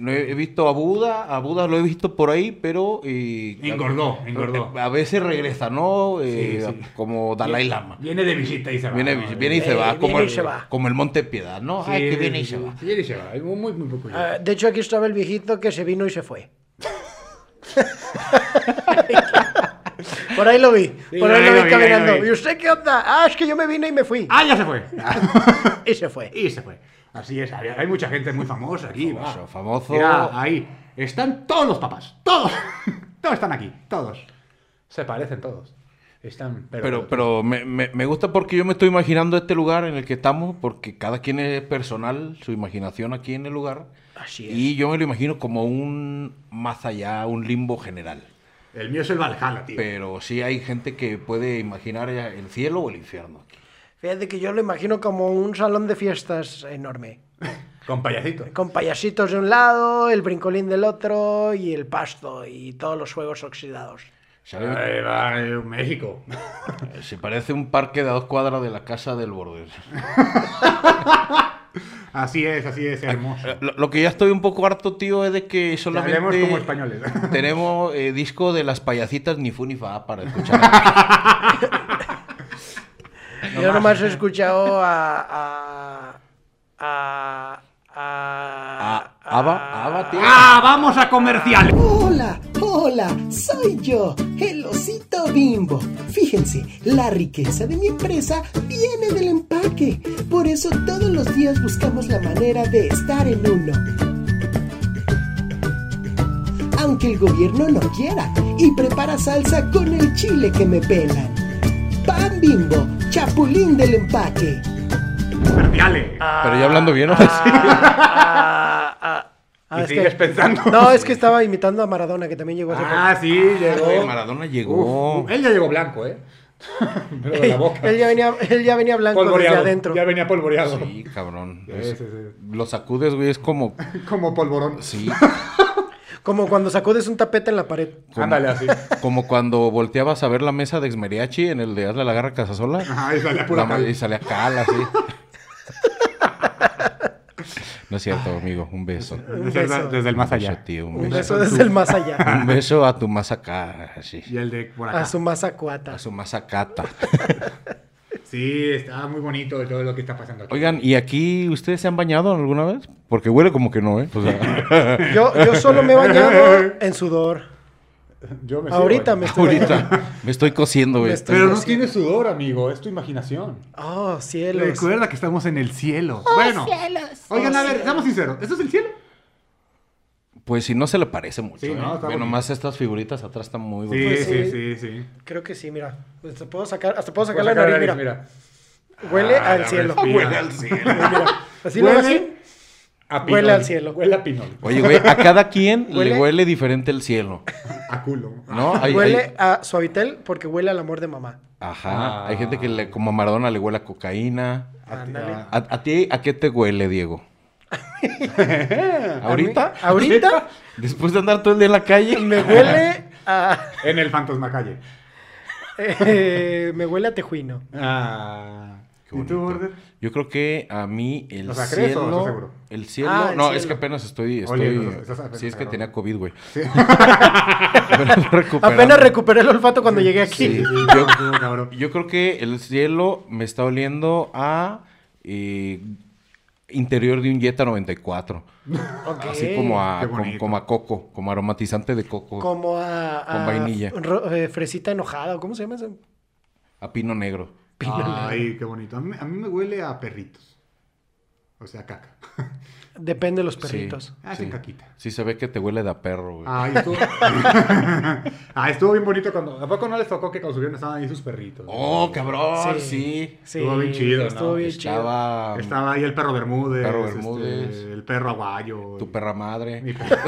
No he, he visto a Buda, a Buda lo he visto por ahí, pero... eh, Engordó, engordó. A veces regresa, ¿no? Eh, Sí, sí. Como Dalai Lama. Viene de visita y se va. Viene, ¿no? viene y se Eh, va, viene como, y el, se va. como el Monte Piedad, ¿no? Sí, Ay, que viene y se va. Viene y se va. Muy, muy, poco. Ah, de hecho, aquí estaba el viejito que se vino y se fue. Por ahí lo vi. Sí, Por ahí ahí lo vi ahí caminando. lo vi. ¿Y usted qué onda? Ah, es que yo me vine y me fui. ¡Ah, ya se fue! Y se fue. y se fue. Así es. Hay hay mucha gente muy famosa aquí. va. Famoso, famoso. Mira, ahí. Están todos los papás. Todos. todos están aquí. Todos. Se parecen todos. Están. Pero, pero me, me- me gusta porque yo me estoy imaginando este lugar en el que estamos, porque cada quien es personal, su imaginación aquí en el lugar. Así es. Y yo me lo imagino como un más allá, un limbo general. El mío es el Valhalla, tío. Pero sí hay gente que puede imaginar el cielo o el infierno. Fíjate que yo lo imagino como un salón de fiestas enorme. Con payasito. Con payasitos de un lado, el brincolín del otro y el pasto y todos los fuegos oxidados. Ahí va, eh, México. Se parece un parque de a dos cuadras de la casa del borde. Así es, así es, hermoso. Eh, Lo, lo que ya estoy un poco harto, tío, es de que solamente Hablemos como españoles. tenemos eh, disco de las payasitas ni fu ni fa para escuchar. Yo nomás he escuchado a. a. a. a. Ah, Ava, Ava, tío. ¡Ah, vamos a comercial! Hola, hola, soy yo, el osito bimbo. Fíjense, la riqueza de mi empresa viene del empaque. Por eso todos los días buscamos la manera de estar en uno. Aunque el gobierno no quiera y prepara salsa con el chile que me pelan. Pan bimbo, chapulín del empaque. Comerciales. Pero ya hablando bien, ¿no? a- a- ah, y es sigues que- pensando. No, es que estaba imitando a Maradona, que también llegó a ese Ah, sí, llegó. Maradona llegó. Uf, él ya llegó blanco, ¿eh? Pero de la boca. él, ya venía, él ya venía blanco desde adentro. Ya venía polvoreado. Sí, cabrón. Sí, Es- sí, sí. Lo sacudes, güey, es como... Como polvorón. Sí, Como cuando sacudes un tapete en la pared. como, Ándale así. como cuando volteabas a ver la mesa de Exmeriachi en el de Hazle la Garra Casasola. Ajá, y salía pura cal. y salía cal, así. No es cierto, amigo. Un beso. Un Desde, beso. desde el más Un beso, allá. tío. Un Un beso. desde el más allá. Un beso a tu más acá, así. Y el de por acá. A su masa cuata. A su más acata. Sí, está muy bonito todo lo que está pasando aquí. Oigan, ¿y aquí ustedes se han bañado alguna vez? Porque huele como que no, ¿eh? O sea, Yo, yo solo me he bañado en sudor. Yo me Ahorita me estoy ahorita me estoy cosiendo, güey. Pero no tiene sudor, amigo. Es tu imaginación. Oh, cielos. Recuerda que estamos en el cielo. bueno. Oigan, a ver, seamos sinceros. ¿Esto es el cielo? Pues si no se le parece mucho, Sí, ¿eh? no, está Bueno, más estas figuritas atrás están muy Sí, bonitas. Pues sí, sí. sí, sí. Creo que sí, mira. Hasta puedo sacar, hasta puedo sacar la sacar nariz, la mira. nariz, Huele Ah, al cielo. respira. Huele al cielo. Mira, así Huele así. A Huele al cielo. Huele a pinol. Oye, güey, a cada quien Huele- le huele diferente el cielo, A culo. ¿no? Hay, Huele hay- a suavitel porque huele al amor de mamá. ajá, Ah. hay gente que le, como a Maradona le huele a cocaína. Ándale. ¿A, a ti a qué te huele, Diego? ¿Ahorita? ¿Ahorita? Después de andar todo el día en la calle. Me huele a. En el fantasma calle. eh, me huele a tejuino. Ah. Qué ¿Y tú. Border? Yo creo que a mí el O sea, ¿crees o cielo. estás seguro? El cielo. Ah, el no, cielo. es que apenas estoy. estoy Oye, estás apenas sí, es que agarrado. tenía COVID, güey. Apenas recuperé el olfato cuando llegué aquí. Sí, Sí, yo, yo creo que el cielo me está oliendo a eh, interior de un Jetta 94. Ok. Así como a, como, a coco, como aromatizante de coco. Como a. Con a vainilla. ro- eh, fresita enojada. ¿Cómo se llama eso? A pino negro. Ay, qué bonito. A mí, a mí me huele a perritos. O sea, caca. Depende de los Sí, perritos. Hacen sí. caquita. Sí se ve que te huele de a perro, güey. Ay, estuvo... ah, estuvo bien bonito cuando... ¿A poco no les tocó que cuando subieron estaban ahí sus perritos? Oh, cabrón, Sí. sí. Sí, Estuvo bien chido, ¿no? Estuvo bien chido. Estaba ahí el perro Bermúdez. Perro este, el perro aguayo. tu perra madre. Mi perro.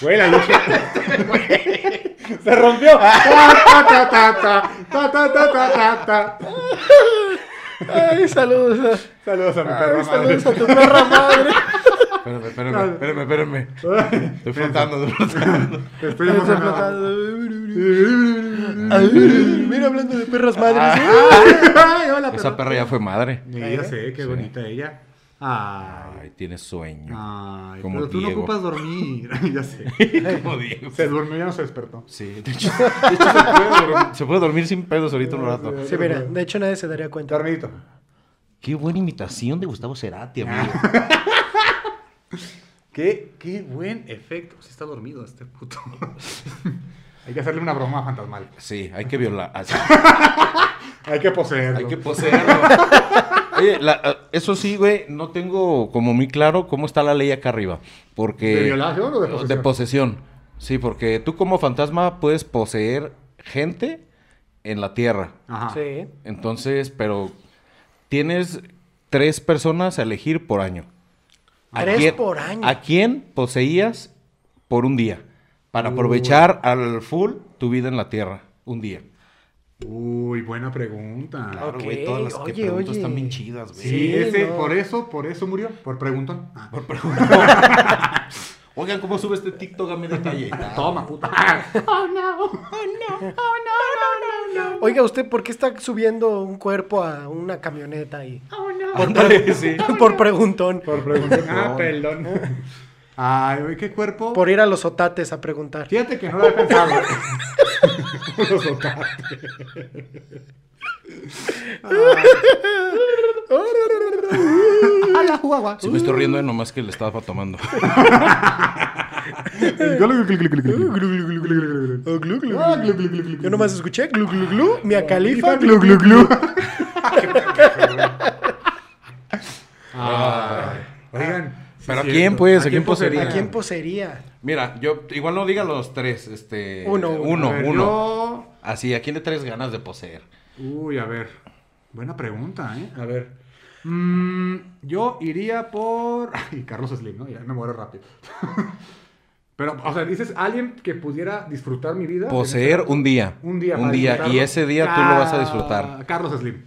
Güey, la lucha. Se rompió. Ta, ta, ta, ta, ta, ta, ta, ta, ta, ta. Ay, saludos. Saludos a mi a- perro ay, saludos madre. a tu perra madre. Espérame, espérame, espérame, espérame. Estoy flotando, estoy flotando. Estoy flotando. Mira, hablando de perras madres. Ay, hola, Esa perra ya fue madre. Ya sé, qué bonita ella. Ay. Ay, tiene sueño. Ay, Como pero tú no ocupas dormir. ya sé. Como Diego. Se durmió, ya no se despertó. Sí, de hecho, de hecho se, puede dormir, se puede dormir sin pedos ahorita un rato. Sí, mira, de hecho nadie se daría cuenta. Dormidito. Qué buena imitación de Gustavo Cerati, amigo. Qué, qué buen efecto. Sí está dormido este puto. Hay que hacerle una broma fantasmal. Sí, hay que violar. así, Hay que poseerlo. hay que poseerlo. Oye, la- ah, eso sí, güey, no tengo como muy claro cómo está la ley acá arriba. Porque... ¿De violación o de posesión? De posesión. Sí, porque tú como fantasma puedes poseer gente en la tierra. Ajá. Sí. Entonces, pero tienes tres personas a elegir por año. ¿A Tres quién- por año. ¿A quién poseías por un día? Para aprovechar al full tu vida en la Tierra. Un día. Uy, buena pregunta. Claro, güey, todas las que oye, pregunto oye. están bien chidas, güey. Sí, ese, no. por eso, por eso murió, por preguntón. Ah, Oigan, ¿cómo sube este TikTok a mi detalle? Toma, puta. Oiga, ¿usted por qué está subiendo un cuerpo a una camioneta ahí? Ándale, sí. Por preguntón. Por preguntón. Ah, perdón. Ay, güey, qué cuerpo. Por ir a los otates a preguntar. Fíjate que no lo había pensado. Los otates. A la juagua. Sí me estoy riendo de nomás que le estaba tomando. Yo nomás escuché glu glu glu, Mia Califa, glu Glu, glu glu, glu. Ay, Oigan. Sí ¿Pero a quién, pues? ¿A quién posería? ¿A quién poseería? Mira, yo igual no diga los tres, este... Uno, uno. uno. Ver, uno. yo- Así, ¿a quién le traes ganas de poseer? Uy, a ver. Buena pregunta, ¿eh? A ver. Mm, yo iría por. Ay, Carlos Slim, ¿no? Ya me muero rápido. Pero, o sea, dices alguien que pudiera disfrutar mi vida. Poseer un día. Un día. Un día. Y ese día tú lo vas a disfrutar. Ca- Carlos Slim.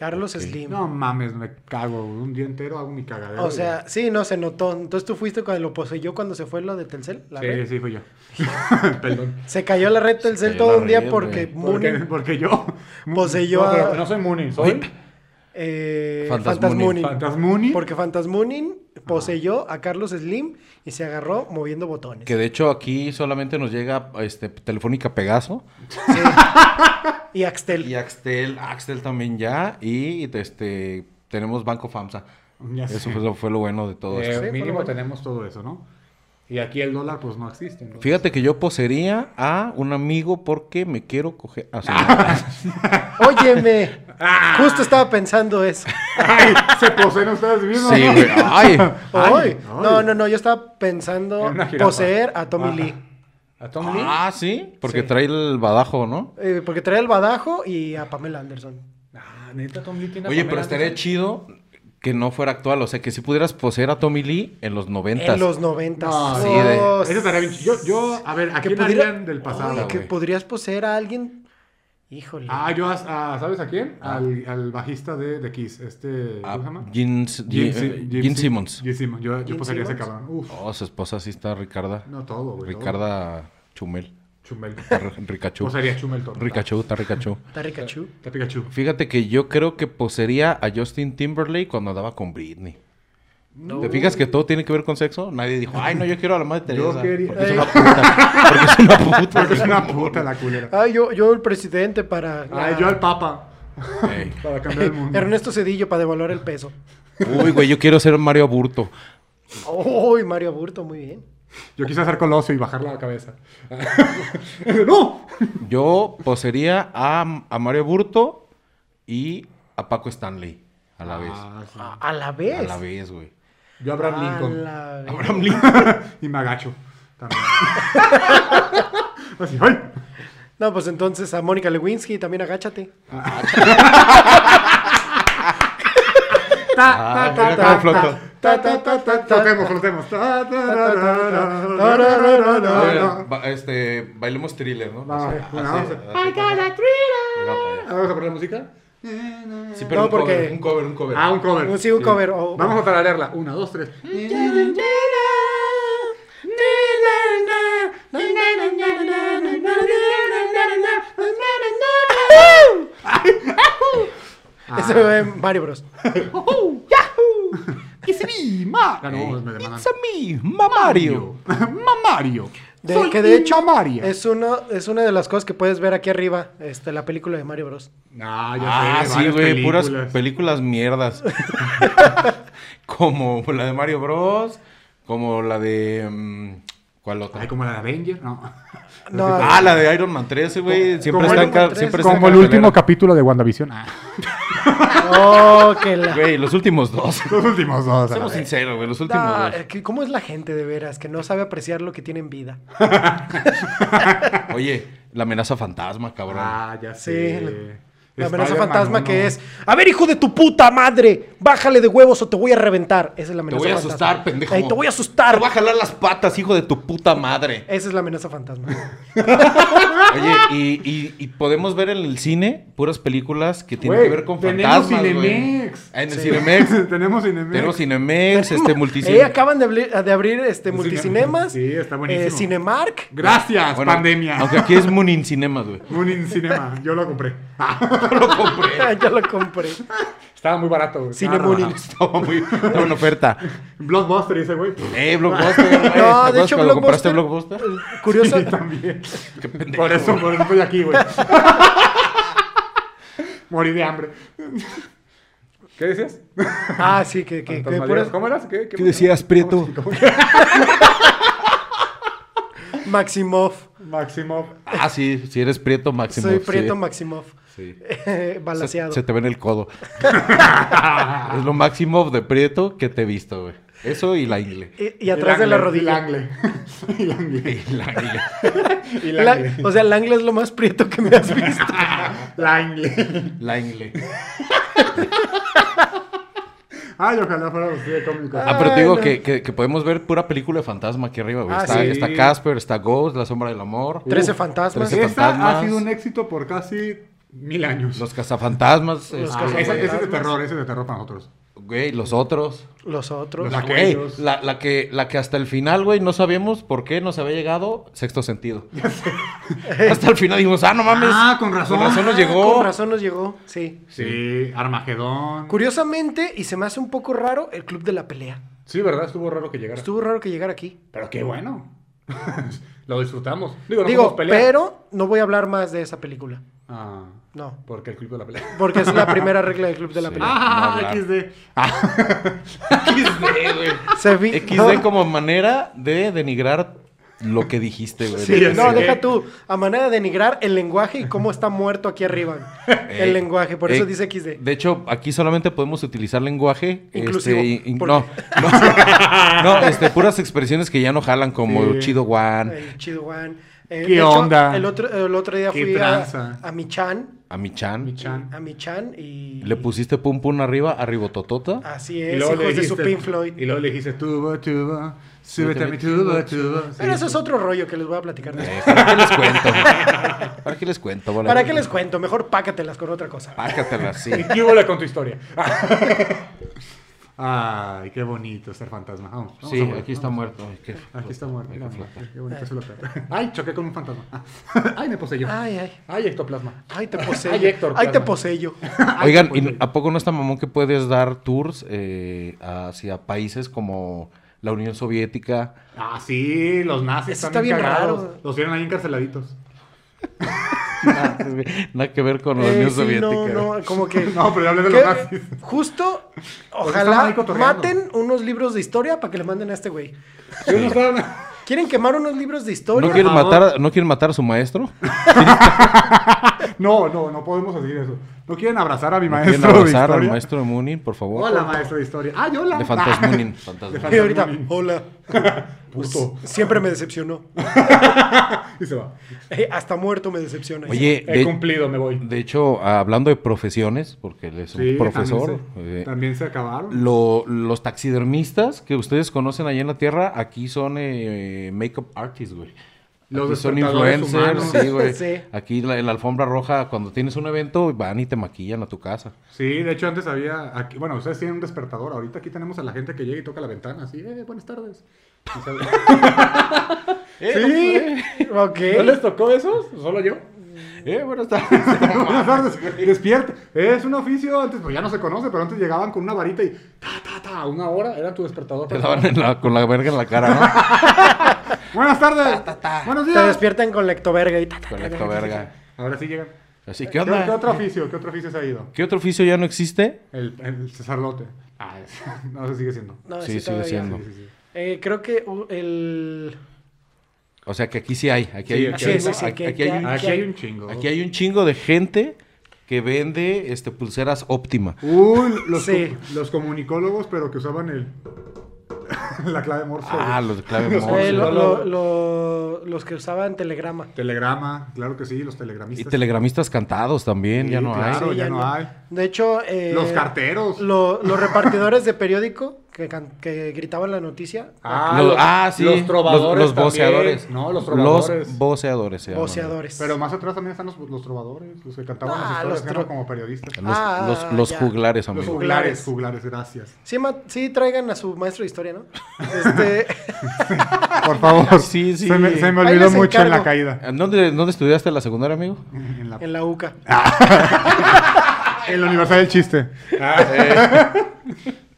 Carlos Slim. No mames, me cago. Un día entero hago mi cagadero. O sea, sí, no se notó. Entonces tú fuiste cuando lo poseyó cuando se fue lo de Telcel, la Sí, red. sí, fui yo. Perdón. Se cayó la red Telcel todo un día red, porque güey. Porque, Moonin, porque yo. Poseyó no, pero a- no soy Moonin, soy. eh. Fantasmoonin. Porque Fantasmoonin poseyó a Carlos Slim y se agarró moviendo botones. Que de hecho aquí solamente nos llega este, Telefónica Pegaso. Y Axtel. Y Axtel, Axtel también ya. Y este tenemos Banco FAMSA. Ya Eso fue lo, fue lo bueno de todo Eh, esto. Sí, mínimo tenemos todo eso, ¿no? Y aquí el dólar, pues no existe. Fíjate que yo poseería a un amigo porque me quiero coger. Ah, sí, no. Óyeme. Justo estaba pensando eso. Ay, se poseen ustedes mismos. Sí, ¿no? güey. Ay. Ay, ay. No, no, no. Yo estaba pensando poseer a Tommy. Lee. ¿A Tom Lee? Ah, sí. Porque Sí. trae el badajo, ¿no? Eh, porque trae el badajo y a Pamela Anderson. Ah, neta, Tom Lee tiene a Oye, Pamela pero estaría Anderson? chido que no fuera actual. O sea, que si pudieras poseer a Tommy Lee en los noventas. En los noventas. No, sí, de- Eso estaría bien. Yo, yo, a ver, ¿a quién pudiera- harían del pasado? Oye, que güey. podrías poseer a alguien. Híjole. Ah, yo, a- a- ¿sabes a quién? Al, al bajista de, de Kiss, este, Ah, ¿cómo se llama? Gene, Sim- Simmons. Gene Simmons. Yo, yo Gene posería ese cabrón. Uf, Oh, su esposa sí está Ricarda. no todo, güey. todo. Ricarda Chumel. Chumel. Está ri- Ricachú. Posería Chumel todo. Ricachú, está Ricachú. Está. Está Pikachu. Fíjate que yo creo que poseería a Justin Timberlake cuando andaba con Britney. ¿Te fijas que todo tiene que ver con sexo? Nadie dijo, ay, no, yo quiero a la madre Yo Teresa. quería- Porque es una puta. Porque es una puta. Porque es una puta la culera. Ah, yo, yo el presidente para. Ay, yo al Papa. Ey. Para cambiar el mundo. Ernesto Cedillo para devaluar el peso. Uy, güey, yo quiero ser Mario Aburto. Uy, Mario Aburto, muy bien. Yo quise hacer Colosio y bajar la cabeza. ¡No! Yo poseería a, a Mario Aburto y a Paco Stanley a la vez. Ah, sí. A, a la vez. A la vez, güey. Yo a Abraham A Lincoln. la vez. Abraham Lincoln. y me agacho. También. Así, ¡ay! No, pues entonces a Mónica Lewinsky también agáchate. Ah, floto. Ta, ta, ta, ta, Flotemos, flotemos. Este, bailemos thriller, ¿no? Vamos a- así. got a thriller. ¿Vamos a poner música? Sí, pero No, un porque- cover, un cover, un cover. Ah, un cover. Sí, un cover. Vamos a tararearla. Una, dos, tres. Ese fue Mario Bros. It's me, ma. Ah, no, me demandan. It's a me, Mamario. Mamario. De- Soy que de hecho Mamaria. es, uno, es una de las cosas que puedes ver aquí arriba, este, la película de Mario Bros. Ah, ya Ah, sé, sí, güey, puras películas. películas mierdas. como la de Mario Bros, como la de... mm, ¿Cuál otra? Ay, como la de Avenger, no. No, Ah, la de Iron Man 13, güey. Siempre está en Iron Man ca- 3, siempre está en Como el cartelera. último capítulo de WandaVision. Ah. Oh, que la... Güey, los últimos dos. Los últimos dos. a la Seamos vez. sinceros, güey, los últimos Ah, dos. que- ¿Cómo es la gente de veras que no sabe apreciar lo que tiene en vida? Oye, la amenaza fantasma, cabrón. Ah, ya Sí, sé. La amenaza fantasma uno. que es, a ver hijo de tu puta madre, bájale de huevos o te voy a reventar. Esa es la Te amenaza voy a fantasma. asustar, pendejo. Ey, te voy a asustar. Te voy a jalar las patas, hijo de tu puta madre. Esa es la amenaza fantasma. Oye, y, y- y podemos ver en el cine puras películas que tienen Güey, que ver con tenemos fantasmas, güey. Cinemex. En el Cinemex. Tenemos Cinemex. Tenemos Cinemex, este Eh, multicine. acaban de abrir, de abrir este multicinemas. Sí, está buenísimo. eh, Cinemark. Gracias, Bueno, pandemia. Aunque aquí es Munin Cinemas, güey. Un cinema, yo lo compré. ya lo compré. Estaba muy barato. güey. Cine. Estaba muy estaba en oferta. Blockbuster ese güey. Eh, Blockbuster. güey. ¿Te No, de hecho, compraste Blockbuster. Blockbuster? Curioso. Sí, también. Qué pendejo. Por eso, por eso estoy aquí, güey. Morí de hambre. ¿Qué decías? Ah, sí, que, que, que por eso- ¿Cómo eras? ¿Qué, qué- ¿Qué decías, Prieto? Maximov. Máximo. Ah, sí, si eres Prieto máximo. Soy sí. Prieto Maximov. Sí. Balaseado. Se, se te ve en el codo. es lo máximo de Prieto que te he visto, güey. Eso y la ingle. Y, y atrás de la rodilla. Angle. Angle. Y la ingle. Y La- la angle. o sea, el angle es lo más prieto que me has visto. La angle. La ingle. Ay, ojalá fuera usted de cómico. Ah, pero te digo no. que, que- que podemos ver pura película de fantasma aquí arriba, güey. Ah, está, sí. está Casper, está Ghost, La Sombra del Amor. Trece fantasmas. Trece Esta ha fantasmas. sido un éxito por casi mil años. Los cazafantasmas. Los este, Ah, ese, ese es de terror, ese es de terror para nosotros. Güey, los otros. Los otros. La, la que, la que hasta el final, güey, no sabíamos por qué nos había llegado sexto sentido. hasta el final dijimos, ah, no mames. Ah, con razón. Con razón nos Ah, llegó. Con razón nos llegó, sí. Sí, Armagedón. Curiosamente, y se me hace un poco raro, el Club de la Pelea. Sí, ¿verdad? Estuvo raro que llegara. Estuvo raro que llegara aquí. Pero qué bueno. Lo disfrutamos. Digo, no Digo, pero no voy a hablar más de esa película. Ah. No. Porque el club de la pelea. Porque es la primera regla del Club de la Sí. Pelea. Ah, No hablar. XD. XD, güey. Se vi- XD no, como manera de denigrar lo que dijiste, güey. sí, De- no, Sí. deja tú. A manera de denigrar el lenguaje y cómo está muerto aquí arriba. el Eh, lenguaje, por eso eh, dice XD. De hecho, aquí solamente podemos utilizar lenguaje. Inclusivo, este, porque- no, no, no, este, puras expresiones que ya no jalan, como Sí. chido one, El chido Juan. Eh, ¿Qué hecho, onda? el, otro, el otro día ¿Qué fui a, tranza? a mi chan. a mi chan. Mi chan. A mi chan y. Le pusiste pum pum arriba, arriba totota. Así es, hijos de su Pink Floyd. Y luego le dijiste, tubo, tubo, súbete a mi tubo, tubo. Pero eso es otro rollo que les voy a platicar después. Eh, ¿Para qué les cuento? ¿Para qué les cuento? bola? ¿Para qué les cuento? Mejor pácatelas con otra cosa. Pácatelas, sí. ¿Y con tu historia? Ay, qué bonito ser fantasma. Vamos, vamos Sí, aquí está vamos. muerto. Ay, qué- Aquí está muerto. Mira, qué bonito se lo trata. Ay, choqué con un fantasma. Ay, me poseyó. Ay, ay. Ay, ectoplasma. Ay, te poseyo. Ay, Héctor, Ay, te poseyo. Oigan, ¿y. ¿a poco no está mamón que puedes dar tours eh, hacia países como la Unión Soviética? Ah, sí, los nazis Eso están está bien cagados. raro. Los tienen ahí encarceladitos. Nada, nada que ver con la Eh, Unión sí, Soviética. no, no, como que. No, pero ya hablé de que los nazis. Justo, ojalá maten unos libros de historia para que le manden a este güey. Sí, ¿Quieren quemar unos libros de historia? ¿No quieren, matar, a- ¿No quieren matar a su maestro? No, no, no podemos decir eso. ¿No quieren abrazar a mi ¿No maestro quieren abrazar de al maestro de Munin, por favor? Hola, maestro de historia. Ah, hola. De Fantasmunin. De Fantasmunin. Y ahorita, Fantasmunin. Hola. Puto. Siempre me decepcionó. Y se va. Eh, hasta muerto me decepciona. Oye, He de, cumplido, me voy. de hecho, hablando de profesiones, porque él es un Sí, profesor, También se, eh, también se acabaron. lo- los taxidermistas que ustedes conocen allá en la Tierra, aquí son eh, makeup artists, güey. Los son influencers, sí, güey. Sí. Aquí la- en la alfombra roja, cuando tienes un evento, van y te maquillan a tu casa. Sí, de hecho antes había, aquí, bueno, ustedes tienen un despertador. Ahorita aquí tenemos a la gente que llega y toca la ventana, así, eh, buenas tardes. Sale- Sí. Ok. ¿No les tocó eso? ¿Solo yo? Eh, buenas tardes. buenas tardes, despierta. Es un oficio, antes pues ya no se conoce, pero antes llegaban con una varita y ta, ta, ta, una hora, era tu despertador. Te daban en la- con la verga en la cara, ¿no? Buenas tardes, buenos Te días. despiertan con lectoverga y ta, ta, ta. Conecto verga. Ahora sí llegan. Así, ¿qué ¿Qué, onda? qué otro oficio? ¿Qué otro oficio se ha ido? ¿Qué otro oficio ya no existe? El, el sacerdote. Ah, es- no, se sigue siendo. No, Sí, sí, sigue todavía. siendo. Sí, sí, sí. Eh, creo que uh, el. O sea que aquí sí hay. Aquí hay, un chingo, aquí, hay un, chingo. aquí hay un chingo de gente que vende este, pulseras óptima. Uy, los, Sí. co- los comunicólogos, pero que usaban el la clave Morse. Ah, los de clave Los Morse. eh, lo- lo- lo- lo- los que usaban Telegrama. Telegrama, claro que sí, los Y telegramistas. telegramistas cantados también, Sí, ya no claro, hay. Sí, ya, ya no no. hay. De hecho, eh, Los carteros. lo- los repartidores de periódico que, can- que gritaban la noticia. Ah, Los- los, ah, sí. Los trovadores. Los, los voceadores. No, los trovadores. Los voceadores. se llaman. voceadores. Pero más atrás también están los, los trovadores, los que cantaban Ah, las historias los tro- como periodistas. Los, Ah, los, los juglares, Los amigo. juglares, juglares, gracias. Sí, ma- sí, traigan a su maestro de historia, ¿no? Este, Por favor. Sí, sí. Se me, se me olvidó mucho en la caída. ¿En ¿Dónde, ¿Dónde estudiaste la secundaria, amigo? En la, en la UCA. en la Universidad del Chiste.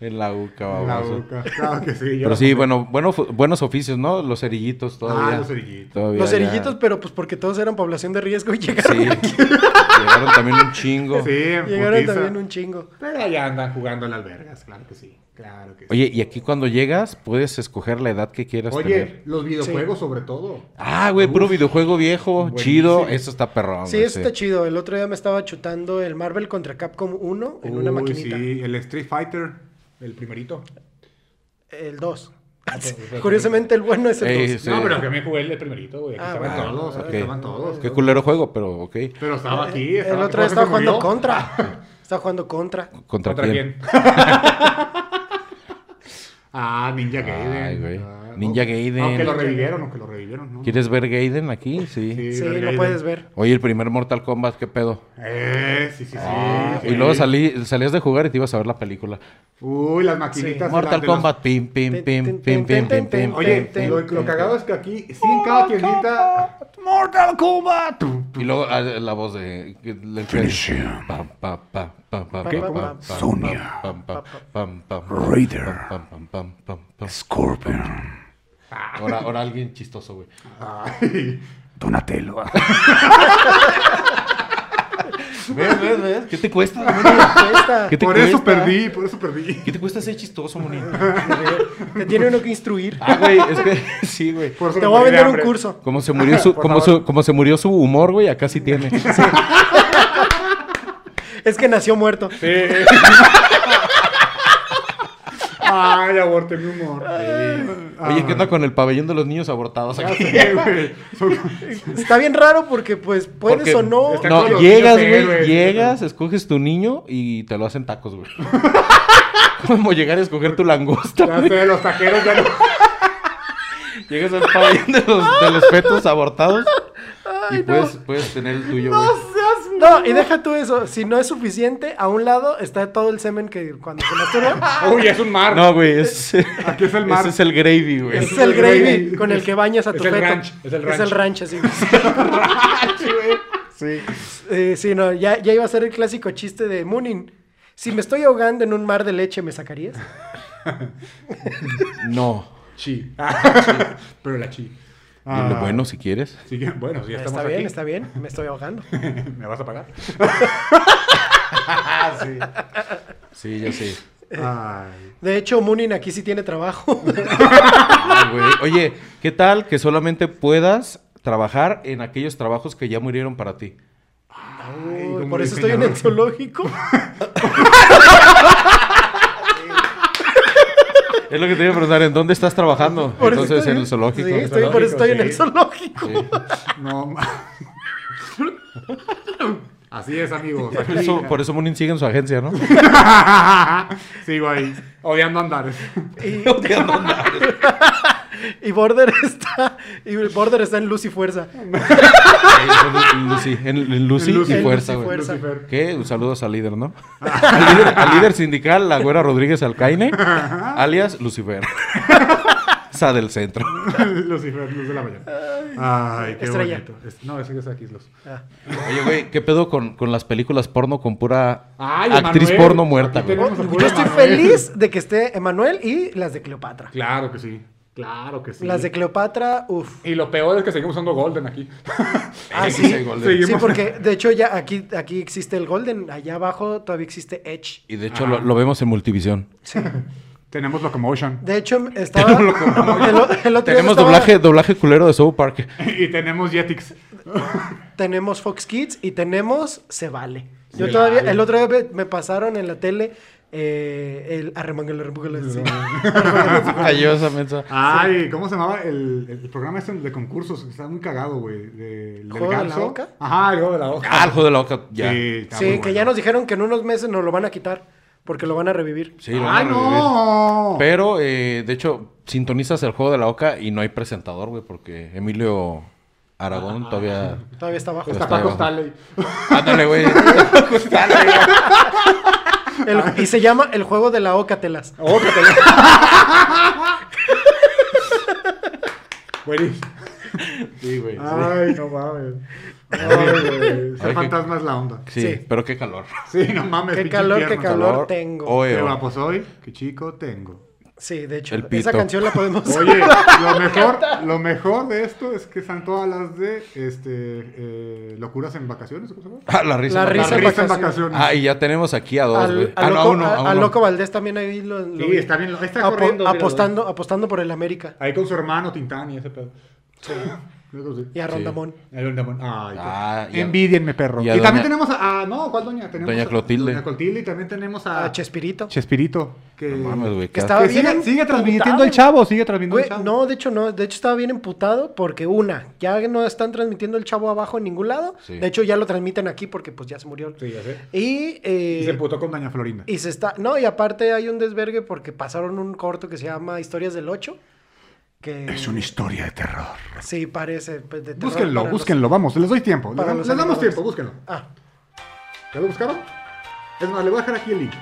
En la UCA, En la boca. Claro que sí. yo Pero sí, bueno, bueno, buenos oficios, ¿no? Los cerillitos todavía. Ah, los cerillitos. Todavía Los ya- cerillitos, pero pues porque todos eran población de riesgo y llegaron, Sí. Llegaron también un chingo. Sí, llegaron putiza. también un chingo. Pero allá andan jugando en las vergas, claro que sí. Claro que sí. Oye, y aquí cuando llegas, puedes escoger la edad que quieras Oye, tener. los videojuegos sobre todo. Ah, güey, puro videojuego viejo, buenísimo. chido. Eso está perrón. Sí, eso está chido. El otro día me estaba chutando el Marvel contra Capcom 1 en una Uy, maquinita. Sí, el Street Fighter, el primerito. El 2. Curiosamente, el bueno es el Ey, 2. sí. No, pero que me jugué el primerito, güey. Aquí Ah, estaban bueno. todos. Ok. Aquí estaban todos. Qué culero juego, pero ok. Pero estaba aquí. el estaba- otro día estaba jugando murió. contra. Estaba jugando contra. ¿Contra, ¿Contra quién? quién? Ah, Ninja Gaiden. Ay, güey. Ah, Ninja. Gaiden. Aunque lo revivieron, aunque lo revivieron, ¿no? ¿Quieres ver Gaiden aquí? Sí. Sí, lo Gaiden. puedes ver. Oye, el primer Mortal Kombat, ¿qué pedo? Eh, sí, sí, sí. Ah, sí. Y luego salí, salías de jugar y te ibas a ver la película. Uy, las maquinitas. Mortal los- Kombat, pim, pim, pim, pim, pim, pim, pim. Oye, Ten, lo, lo cagado es que aquí, sí, en cada tiendita. Mortal Kombat. Y luego ah, la voz de... Pam, pa, pa, pa, pa, ¿Qué? pa, pa, pa, Sonia. Raider. Scorpion. Ahora, ahora alguien chistoso, güey. Ay, Donatello. ¿Ves, ves, ves? ¿Qué te cuesta? Cuesta. ¿Qué te Por eso perdí, por eso perdí. ¿Qué te cuesta ser chistoso, monito? Te tiene uno que instruir. Ah, güey, es que sí, güey. Te voy a vender un curso. Como se murió su, como su, como se murió su humor, güey, acá sí tiene. Es que nació muerto. Ay, aborté mi humor. Oye, ¿qué onda con el pabellón de los niños abortados aquí? sé, güey. Son- Está bien raro porque, pues, puedes Porque- o no. No, llegas, güey, llegas, escoges tu niño y te lo hacen tacos, güey. Como llegar a escoger tu langosta, Ya sé, los taqueros ya no. Llegas al pabellón de los, de los fetos abortados y puedes, puedes tener el tuyo, güey. No, y deja tú eso. Si no es suficiente, a un lado está todo el semen que cuando se masturba. Uy, es un mar. No, güey, es, Aquí es el mar. ese es el gravy, güey. Es el gravy con el que bañas a tu Es el ranch, es el Es el ranch, así. Sí. Eh, sí, no, ya, ya iba a ser el clásico chiste de Moonin. Si me estoy ahogando en un mar de leche, ¿me sacarías? No. Chi. Pero la chi. Ah. Bueno, si quieres. Sí, bueno, si ya estamos Está bien, aquí. está bien. Me estoy ahogando. ¿Me vas a pagar? Sí, yo sí. Ay. De hecho, Moonin aquí sí tiene trabajo. Oye, ¿qué tal que solamente puedas trabajar en aquellos trabajos que ya murieron para ti? Por eso estoy en el zoológico. Es lo que te iba a preguntar, ¿en dónde estás trabajando? Por eso Entonces, estoy- en el zoológico. Sí, estoy, por eso estoy en el zoológico. Sí. No. Así es, amigos. Por eso, por eso Munin sigue en su agencia, ¿no? Sigo ahí, odiando andares. Y, y Border está. Y Border está en Luz y Fuerza. En Lucy, en, en Lucy Lucy. y Fuerza, güey. ¿Qué? Un saludos al líder, ¿no? al, líder, al líder sindical, la güera Rodríguez Alcaine, alias Lucifer. Esa del centro. Lucifer, luz de la mañana. Ay, qué Estrella. bonito. Es- no, ese es aquí, Luz. Ah. Oye, güey, ¿qué pedo con, con las películas porno con pura Ay, actriz Emanuel, porno muerta, güey? Yo estoy feliz de que esté Emanuel y las de Cleopatra. Claro que sí. Claro que sí. Las de Cleopatra, uff. Y lo peor es que seguimos usando Golden aquí. Ah, Sí, sí. sí, Golden. Sí, porque de hecho ya aquí, aquí existe el Golden. Allá abajo todavía existe Edge. Y de hecho lo, lo vemos en Multivisión. Tenemos Locomotion. De hecho, estaba. el, o- el otro día Tenemos estaba- doblaje, doblaje culero de South Park. y tenemos Jetix. Tenemos Fox Kids y tenemos Se Vale. Yo Se todavía, Vale. el otro día me, me pasaron en la tele eh, el arremángale, arremángale, sí. Cayó esa mensa. Ay, ¿cómo se llamaba el, el programa este de concursos? Estaba muy cagado, güey. De, del ¿Juego de la ganso. Oca? Ajá, el juego de la oca. Ah, el juego de la oca, ya. Sí, Sí, está Sí, que bueno. ya nos dijeron que en unos meses nos lo van a quitar porque lo van a revivir. lo van a ¡Ay, revivir. no! Pero, eh, de hecho, sintonizas el juego de la oca y no hay presentador, güey, porque Emilio Aragón todavía... Todavía está abajo. Está Está Paco. Stanley. Ándale, güey. El- y se llama el juego de la Ócatelas. Ócatela. Buenísimo. Sí, güey. Ay, no mames. Ay, fantasma es la onda. Sí, Sí. pero qué calor. Sí, no mames. Qué calor, qué calor Calor. tengo. Oye, oh. guapo soy, qué chico tengo. Sí, de hecho, El pito. esa canción la podemos... Oye, lo mejor, lo mejor de esto es que están todas las de este eh, locuras en vacaciones. ¿cómo se llama? Ah, la risa. La risa en risa en vacaciones. Ah, y ya tenemos aquí a dos, al, güey. al Ah, no, a loco, uno, a- a uno. loco Valdés también ahí lo, lo Sí, vi. está bien. Está Apo- corriendo. apostando, apostando por el América. Ahí con su hermano Tintán y ese pedo. Sí. Y a Rondamón. Ay, qué- Ah, y a- Envidienme, perro. y Y, a también doña- tenemos a, a- No, ¿cuál doña? Tenemos Doña a- Clotilde. Doña Clotilde y también tenemos a. A Chespirito. Chespirito. Que, No mames, güey. Que qué estaba que bien sigue, sigue transmitiendo emputado. el chavo. Sigue transmitiendo Güey, el chavo. no, de hecho no, de hecho estaba bien emputado porque una, ya no están transmitiendo el chavo abajo en ningún lado. Sí. De hecho ya lo transmiten aquí porque pues ya se murió. Sí, ya sé. Y, eh, Y se emputó con Doña Florinda. y se está, no, y aparte hay un desvergue porque pasaron un corto que se llama Historias del 8. Que Es una historia de terror. sí parece pues, de terror Búsquenlo, los- búsquenlo, vamos, les doy tiempo. Les, para damos- los les damos animadores. tiempo, búsquenlo. Ah, ¿Ya lo buscaron? Es más, le voy a dejar aquí el link.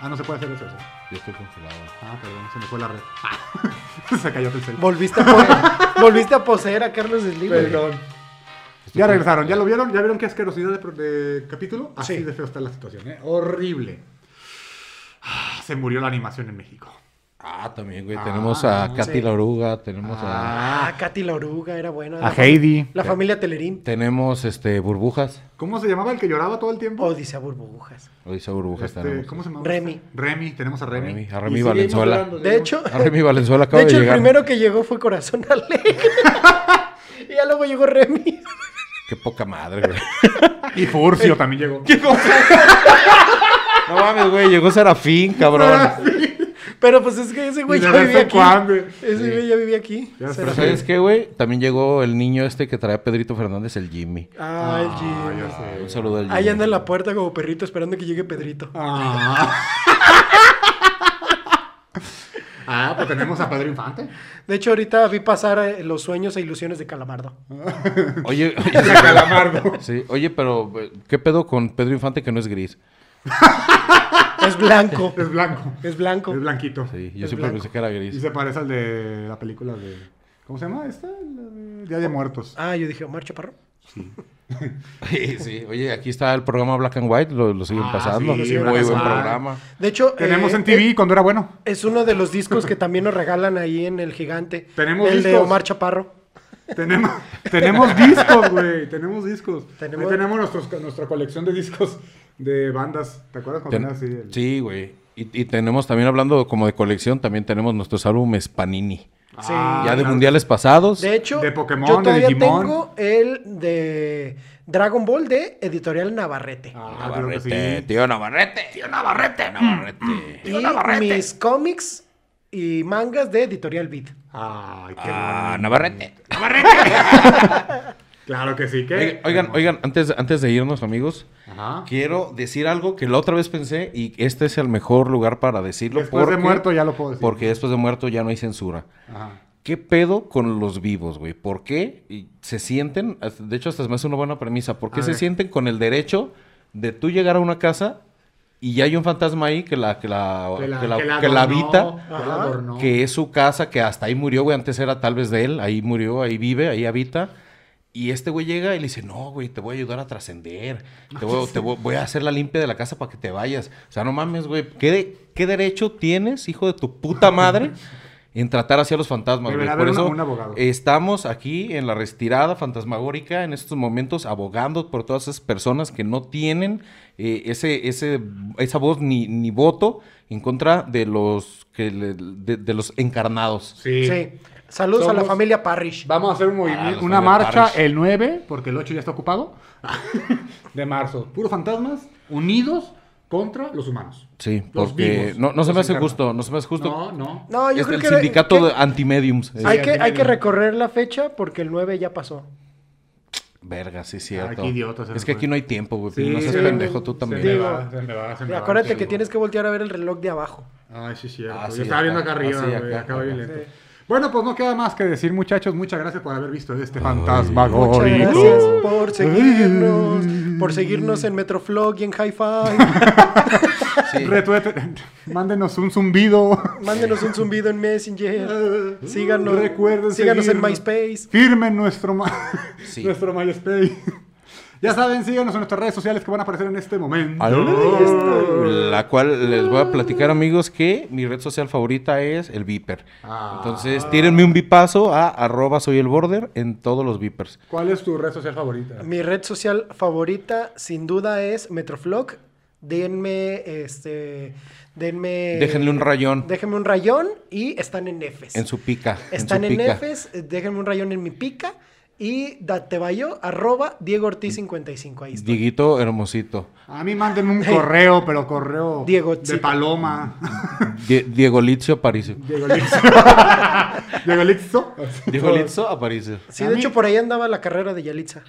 Ah, no se puede hacer eso. ¿sí? Yo estoy congelado. Ah, perdón, se me fue la red. se cayó el cel. volviste a, volviste a poseer a Carlos Slim. Perdón. Ya regresaron, ¿ya lo vieron? ¿Ya vieron qué asquerosidad de, capítulo? Así Sí. de feo está la situación, ¿eh? Horrible. Ah, Se murió la animación en México. Ah, también, güey. Ah, tenemos a Katy la oruga, tenemos a... Ah, Katy la oruga era buena. A La Heidi. La familia Telerín. Tenemos, este, burbujas. ¿Cómo se llamaba el que lloraba todo el tiempo? Odisea Burbujas. Dice burbujas Este, tenemos. ¿Cómo se llamaba? Remy. Remy, tenemos a Remy. Remy, a Remy Valenzuela. llorando, De hecho, A Remy Valenzuela acaba de de, hecho el primero que llegó fue Corazón Alegre. y ya luego llegó Remy. Qué poca madre, güey. Y Furcio también llegó. no mames, güey. Llegó Serafín, cabrón. Pero pues es que ese güey de ya vivía aquí. cuando. Ese güey ya vivía aquí. Ya Pero ¿sabes qué, güey? También llegó el niño este que trae a Pedrito Fernández, el Jimmy. Ah, el Ah, Jimmy. ya sé. Un saludo al Jimmy. Ahí anda en la puerta como perrito esperando que llegue Pedrito. Ah. ah, pues tenemos a Pedro Infante. De hecho, ahorita vi pasar eh, los sueños e ilusiones de Calamardo. Oye, oye, Calamardo. sí, oye, pero eh, ¿qué pedo con Pedro Infante que no es gris? Es blanco. Es blanco. Es blanco. Es blanquito. Sí, yo Es siempre blanco. pensé que era Y gris. se parece al de la película de. ¿Cómo se llama esta? De Día de Muertos. Ah, yo dije, Omar Chaparro. Sí, sí. Oye, aquí está el programa Black and White, lo, lo siguen Ah, pasando. sí, Muy buen programa. De hecho, Tenemos eh, en TV eh, cuando era bueno. Es uno de los discos que también nos regalan ahí en el gigante. Tenemos El de discos. Omar Chaparro. Tenemos, tenemos discos, güey. Tenemos discos. Tenemos- Ahí tenemos nuestros- nuestra colección de discos de bandas. ¿Te acuerdas cuando Ten- era así? el- Sí, güey. Y, y tenemos también, hablando como de colección, también tenemos nuestros álbumes Panini. Sí. Ah, ya de claro. mundiales pasados. De hecho, De Pokémon, yo de todavía Digimon. tengo el de Dragon Ball de Editorial Navarrete. Ah, Navarrete, sí. tío Navarrete. Tío Navarrete, Navarrete. y mis cómics y mangas de Editorial Beat. Ay, qué Ah, bonito. Navarrete. Claro que sí. ¿qué? Oigan, Oigan, antes, antes de irnos, amigos, Ajá. quiero decir algo que la otra vez pensé y este es el mejor lugar para decirlo. Después de porque- muerto ya lo puedo decir. Porque después de muerto ya no hay censura. Ajá. ¿Qué pedo con los vivos, güey? ¿Por qué y se sienten? De hecho, hasta me hace una buena premisa. ¿Por qué A se ver. sienten con el derecho de tú llegar a una casa y ya hay un fantasma ahí que la, que la, que la, que la adornó, habita? que la Ajá. adornó. que es su casa, que hasta ahí murió, güey, antes era tal vez de él, ahí murió, ahí vive, ahí habita. Y este güey llega y le dice, no, güey, te voy a ayudar a trascender. Te, voy, te voy- voy a hacer la limpia de la casa para que te vayas. O sea, no mames, güey. ¿Qué, de- ¿Qué derecho tienes, hijo de tu puta madre, en tratar así a los fantasmas, güey? Por eso un abogado. estamos aquí en la retirada fantasmagórica en estos momentos abogando por todas esas personas que no tienen eh, ese, ese, esa voz ni, ni voto en contra de los, que le- de, de los encarnados. Sí. Sí. Saludos a la familia Parrish. Vamos a hacer un Ah, movimiento, una marcha Parrish. el 9, porque el 8 ya está ocupado, de marzo. Puro fantasmas, unidos contra los humanos. Sí, Los porque vivos, no, no se me hace justo, no se me hace justo. No, no. No, yo es creo el que... sindicato que- de anti-mediums. Hay, que, hay que recorrer la fecha porque el 9 ya pasó. Verga, sí es cierto. qué idiota es que aquí no hay tiempo, güey. Sí, no seas sí. pendejo tú Se también. me Digo, va, se me va, se me va. Acuérdate que tienes que voltear a ver el reloj de abajo. Ay, sí, cierto. Ah, Yo sí, estaba viendo acá. acá arriba, Ah, güey, acá, acá acá. lento. Bueno, pues no queda más que decir, muchachos. Muchas gracias por haber visto este Muchas fantasmagórico. gracias por seguirnos, por seguirnos en Metroflog y en Hi-Fi. Sí. Retuete- Mándenos un zumbido. Mándenos un zumbido en Messenger. Síganos, Recuerden síganos en seguirnos. MySpace. Firmen nuestro, ma- Sí. nuestro MySpace. Ya saben, síganos en nuestras redes sociales que van a aparecer en este momento. La cual les voy a platicar, amigos, que mi red social favorita es el Viper. Ah. Entonces, tírenme un bipazo a arroba soy el border en todos los Vipers. ¿Cuál es tu red social favorita? Mi red social favorita, sin duda, es Metroflog. Denme, este, denme... Déjenle un rayón Déjenme un rayón y están en Fs. en su pica. Están en en, su pica. Fs, déjenme un rayón en mi pica y datebayo arroba Diego Ortiz 55. Ahí está. Dieguito hermosito. A mí mándenme un correo, pero correo Diego, de paloma. Die- Diego Litzio Aparicio. Diego Lixo. Diego Lixo. Diego Litzio Aparicio. Sí, de mí- hecho por ahí andaba la carrera de Yalitza.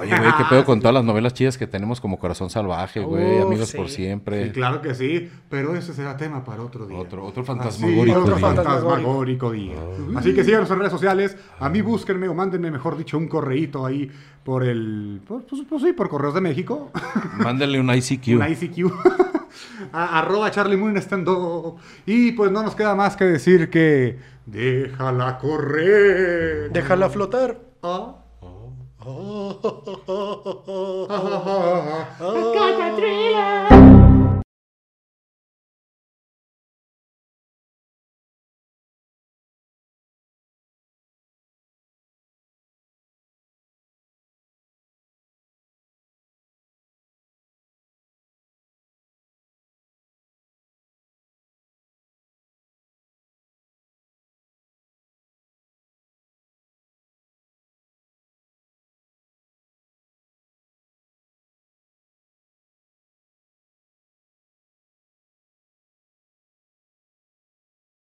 Oye, güey, qué pedo con todas las novelas chidas que tenemos como Corazón Salvaje, güey. Uf, Amigos sí. por siempre. Sí, claro que sí, pero ese será tema para otro día. Otro, otro Así, fantasmagórico. otro día. fantasmagórico día. Así que síganos en redes sociales. A mí búsquenme o mándenme, mejor dicho, un correíto ahí por el. Pues, pues- pues sí, por Correos de México. Mándale un ICQ. Un ICQ. A- arroba Charlie Moon. Y pues no nos queda más que decir que. Déjala correr. Déjala flotar. Ah. Calla, Trila.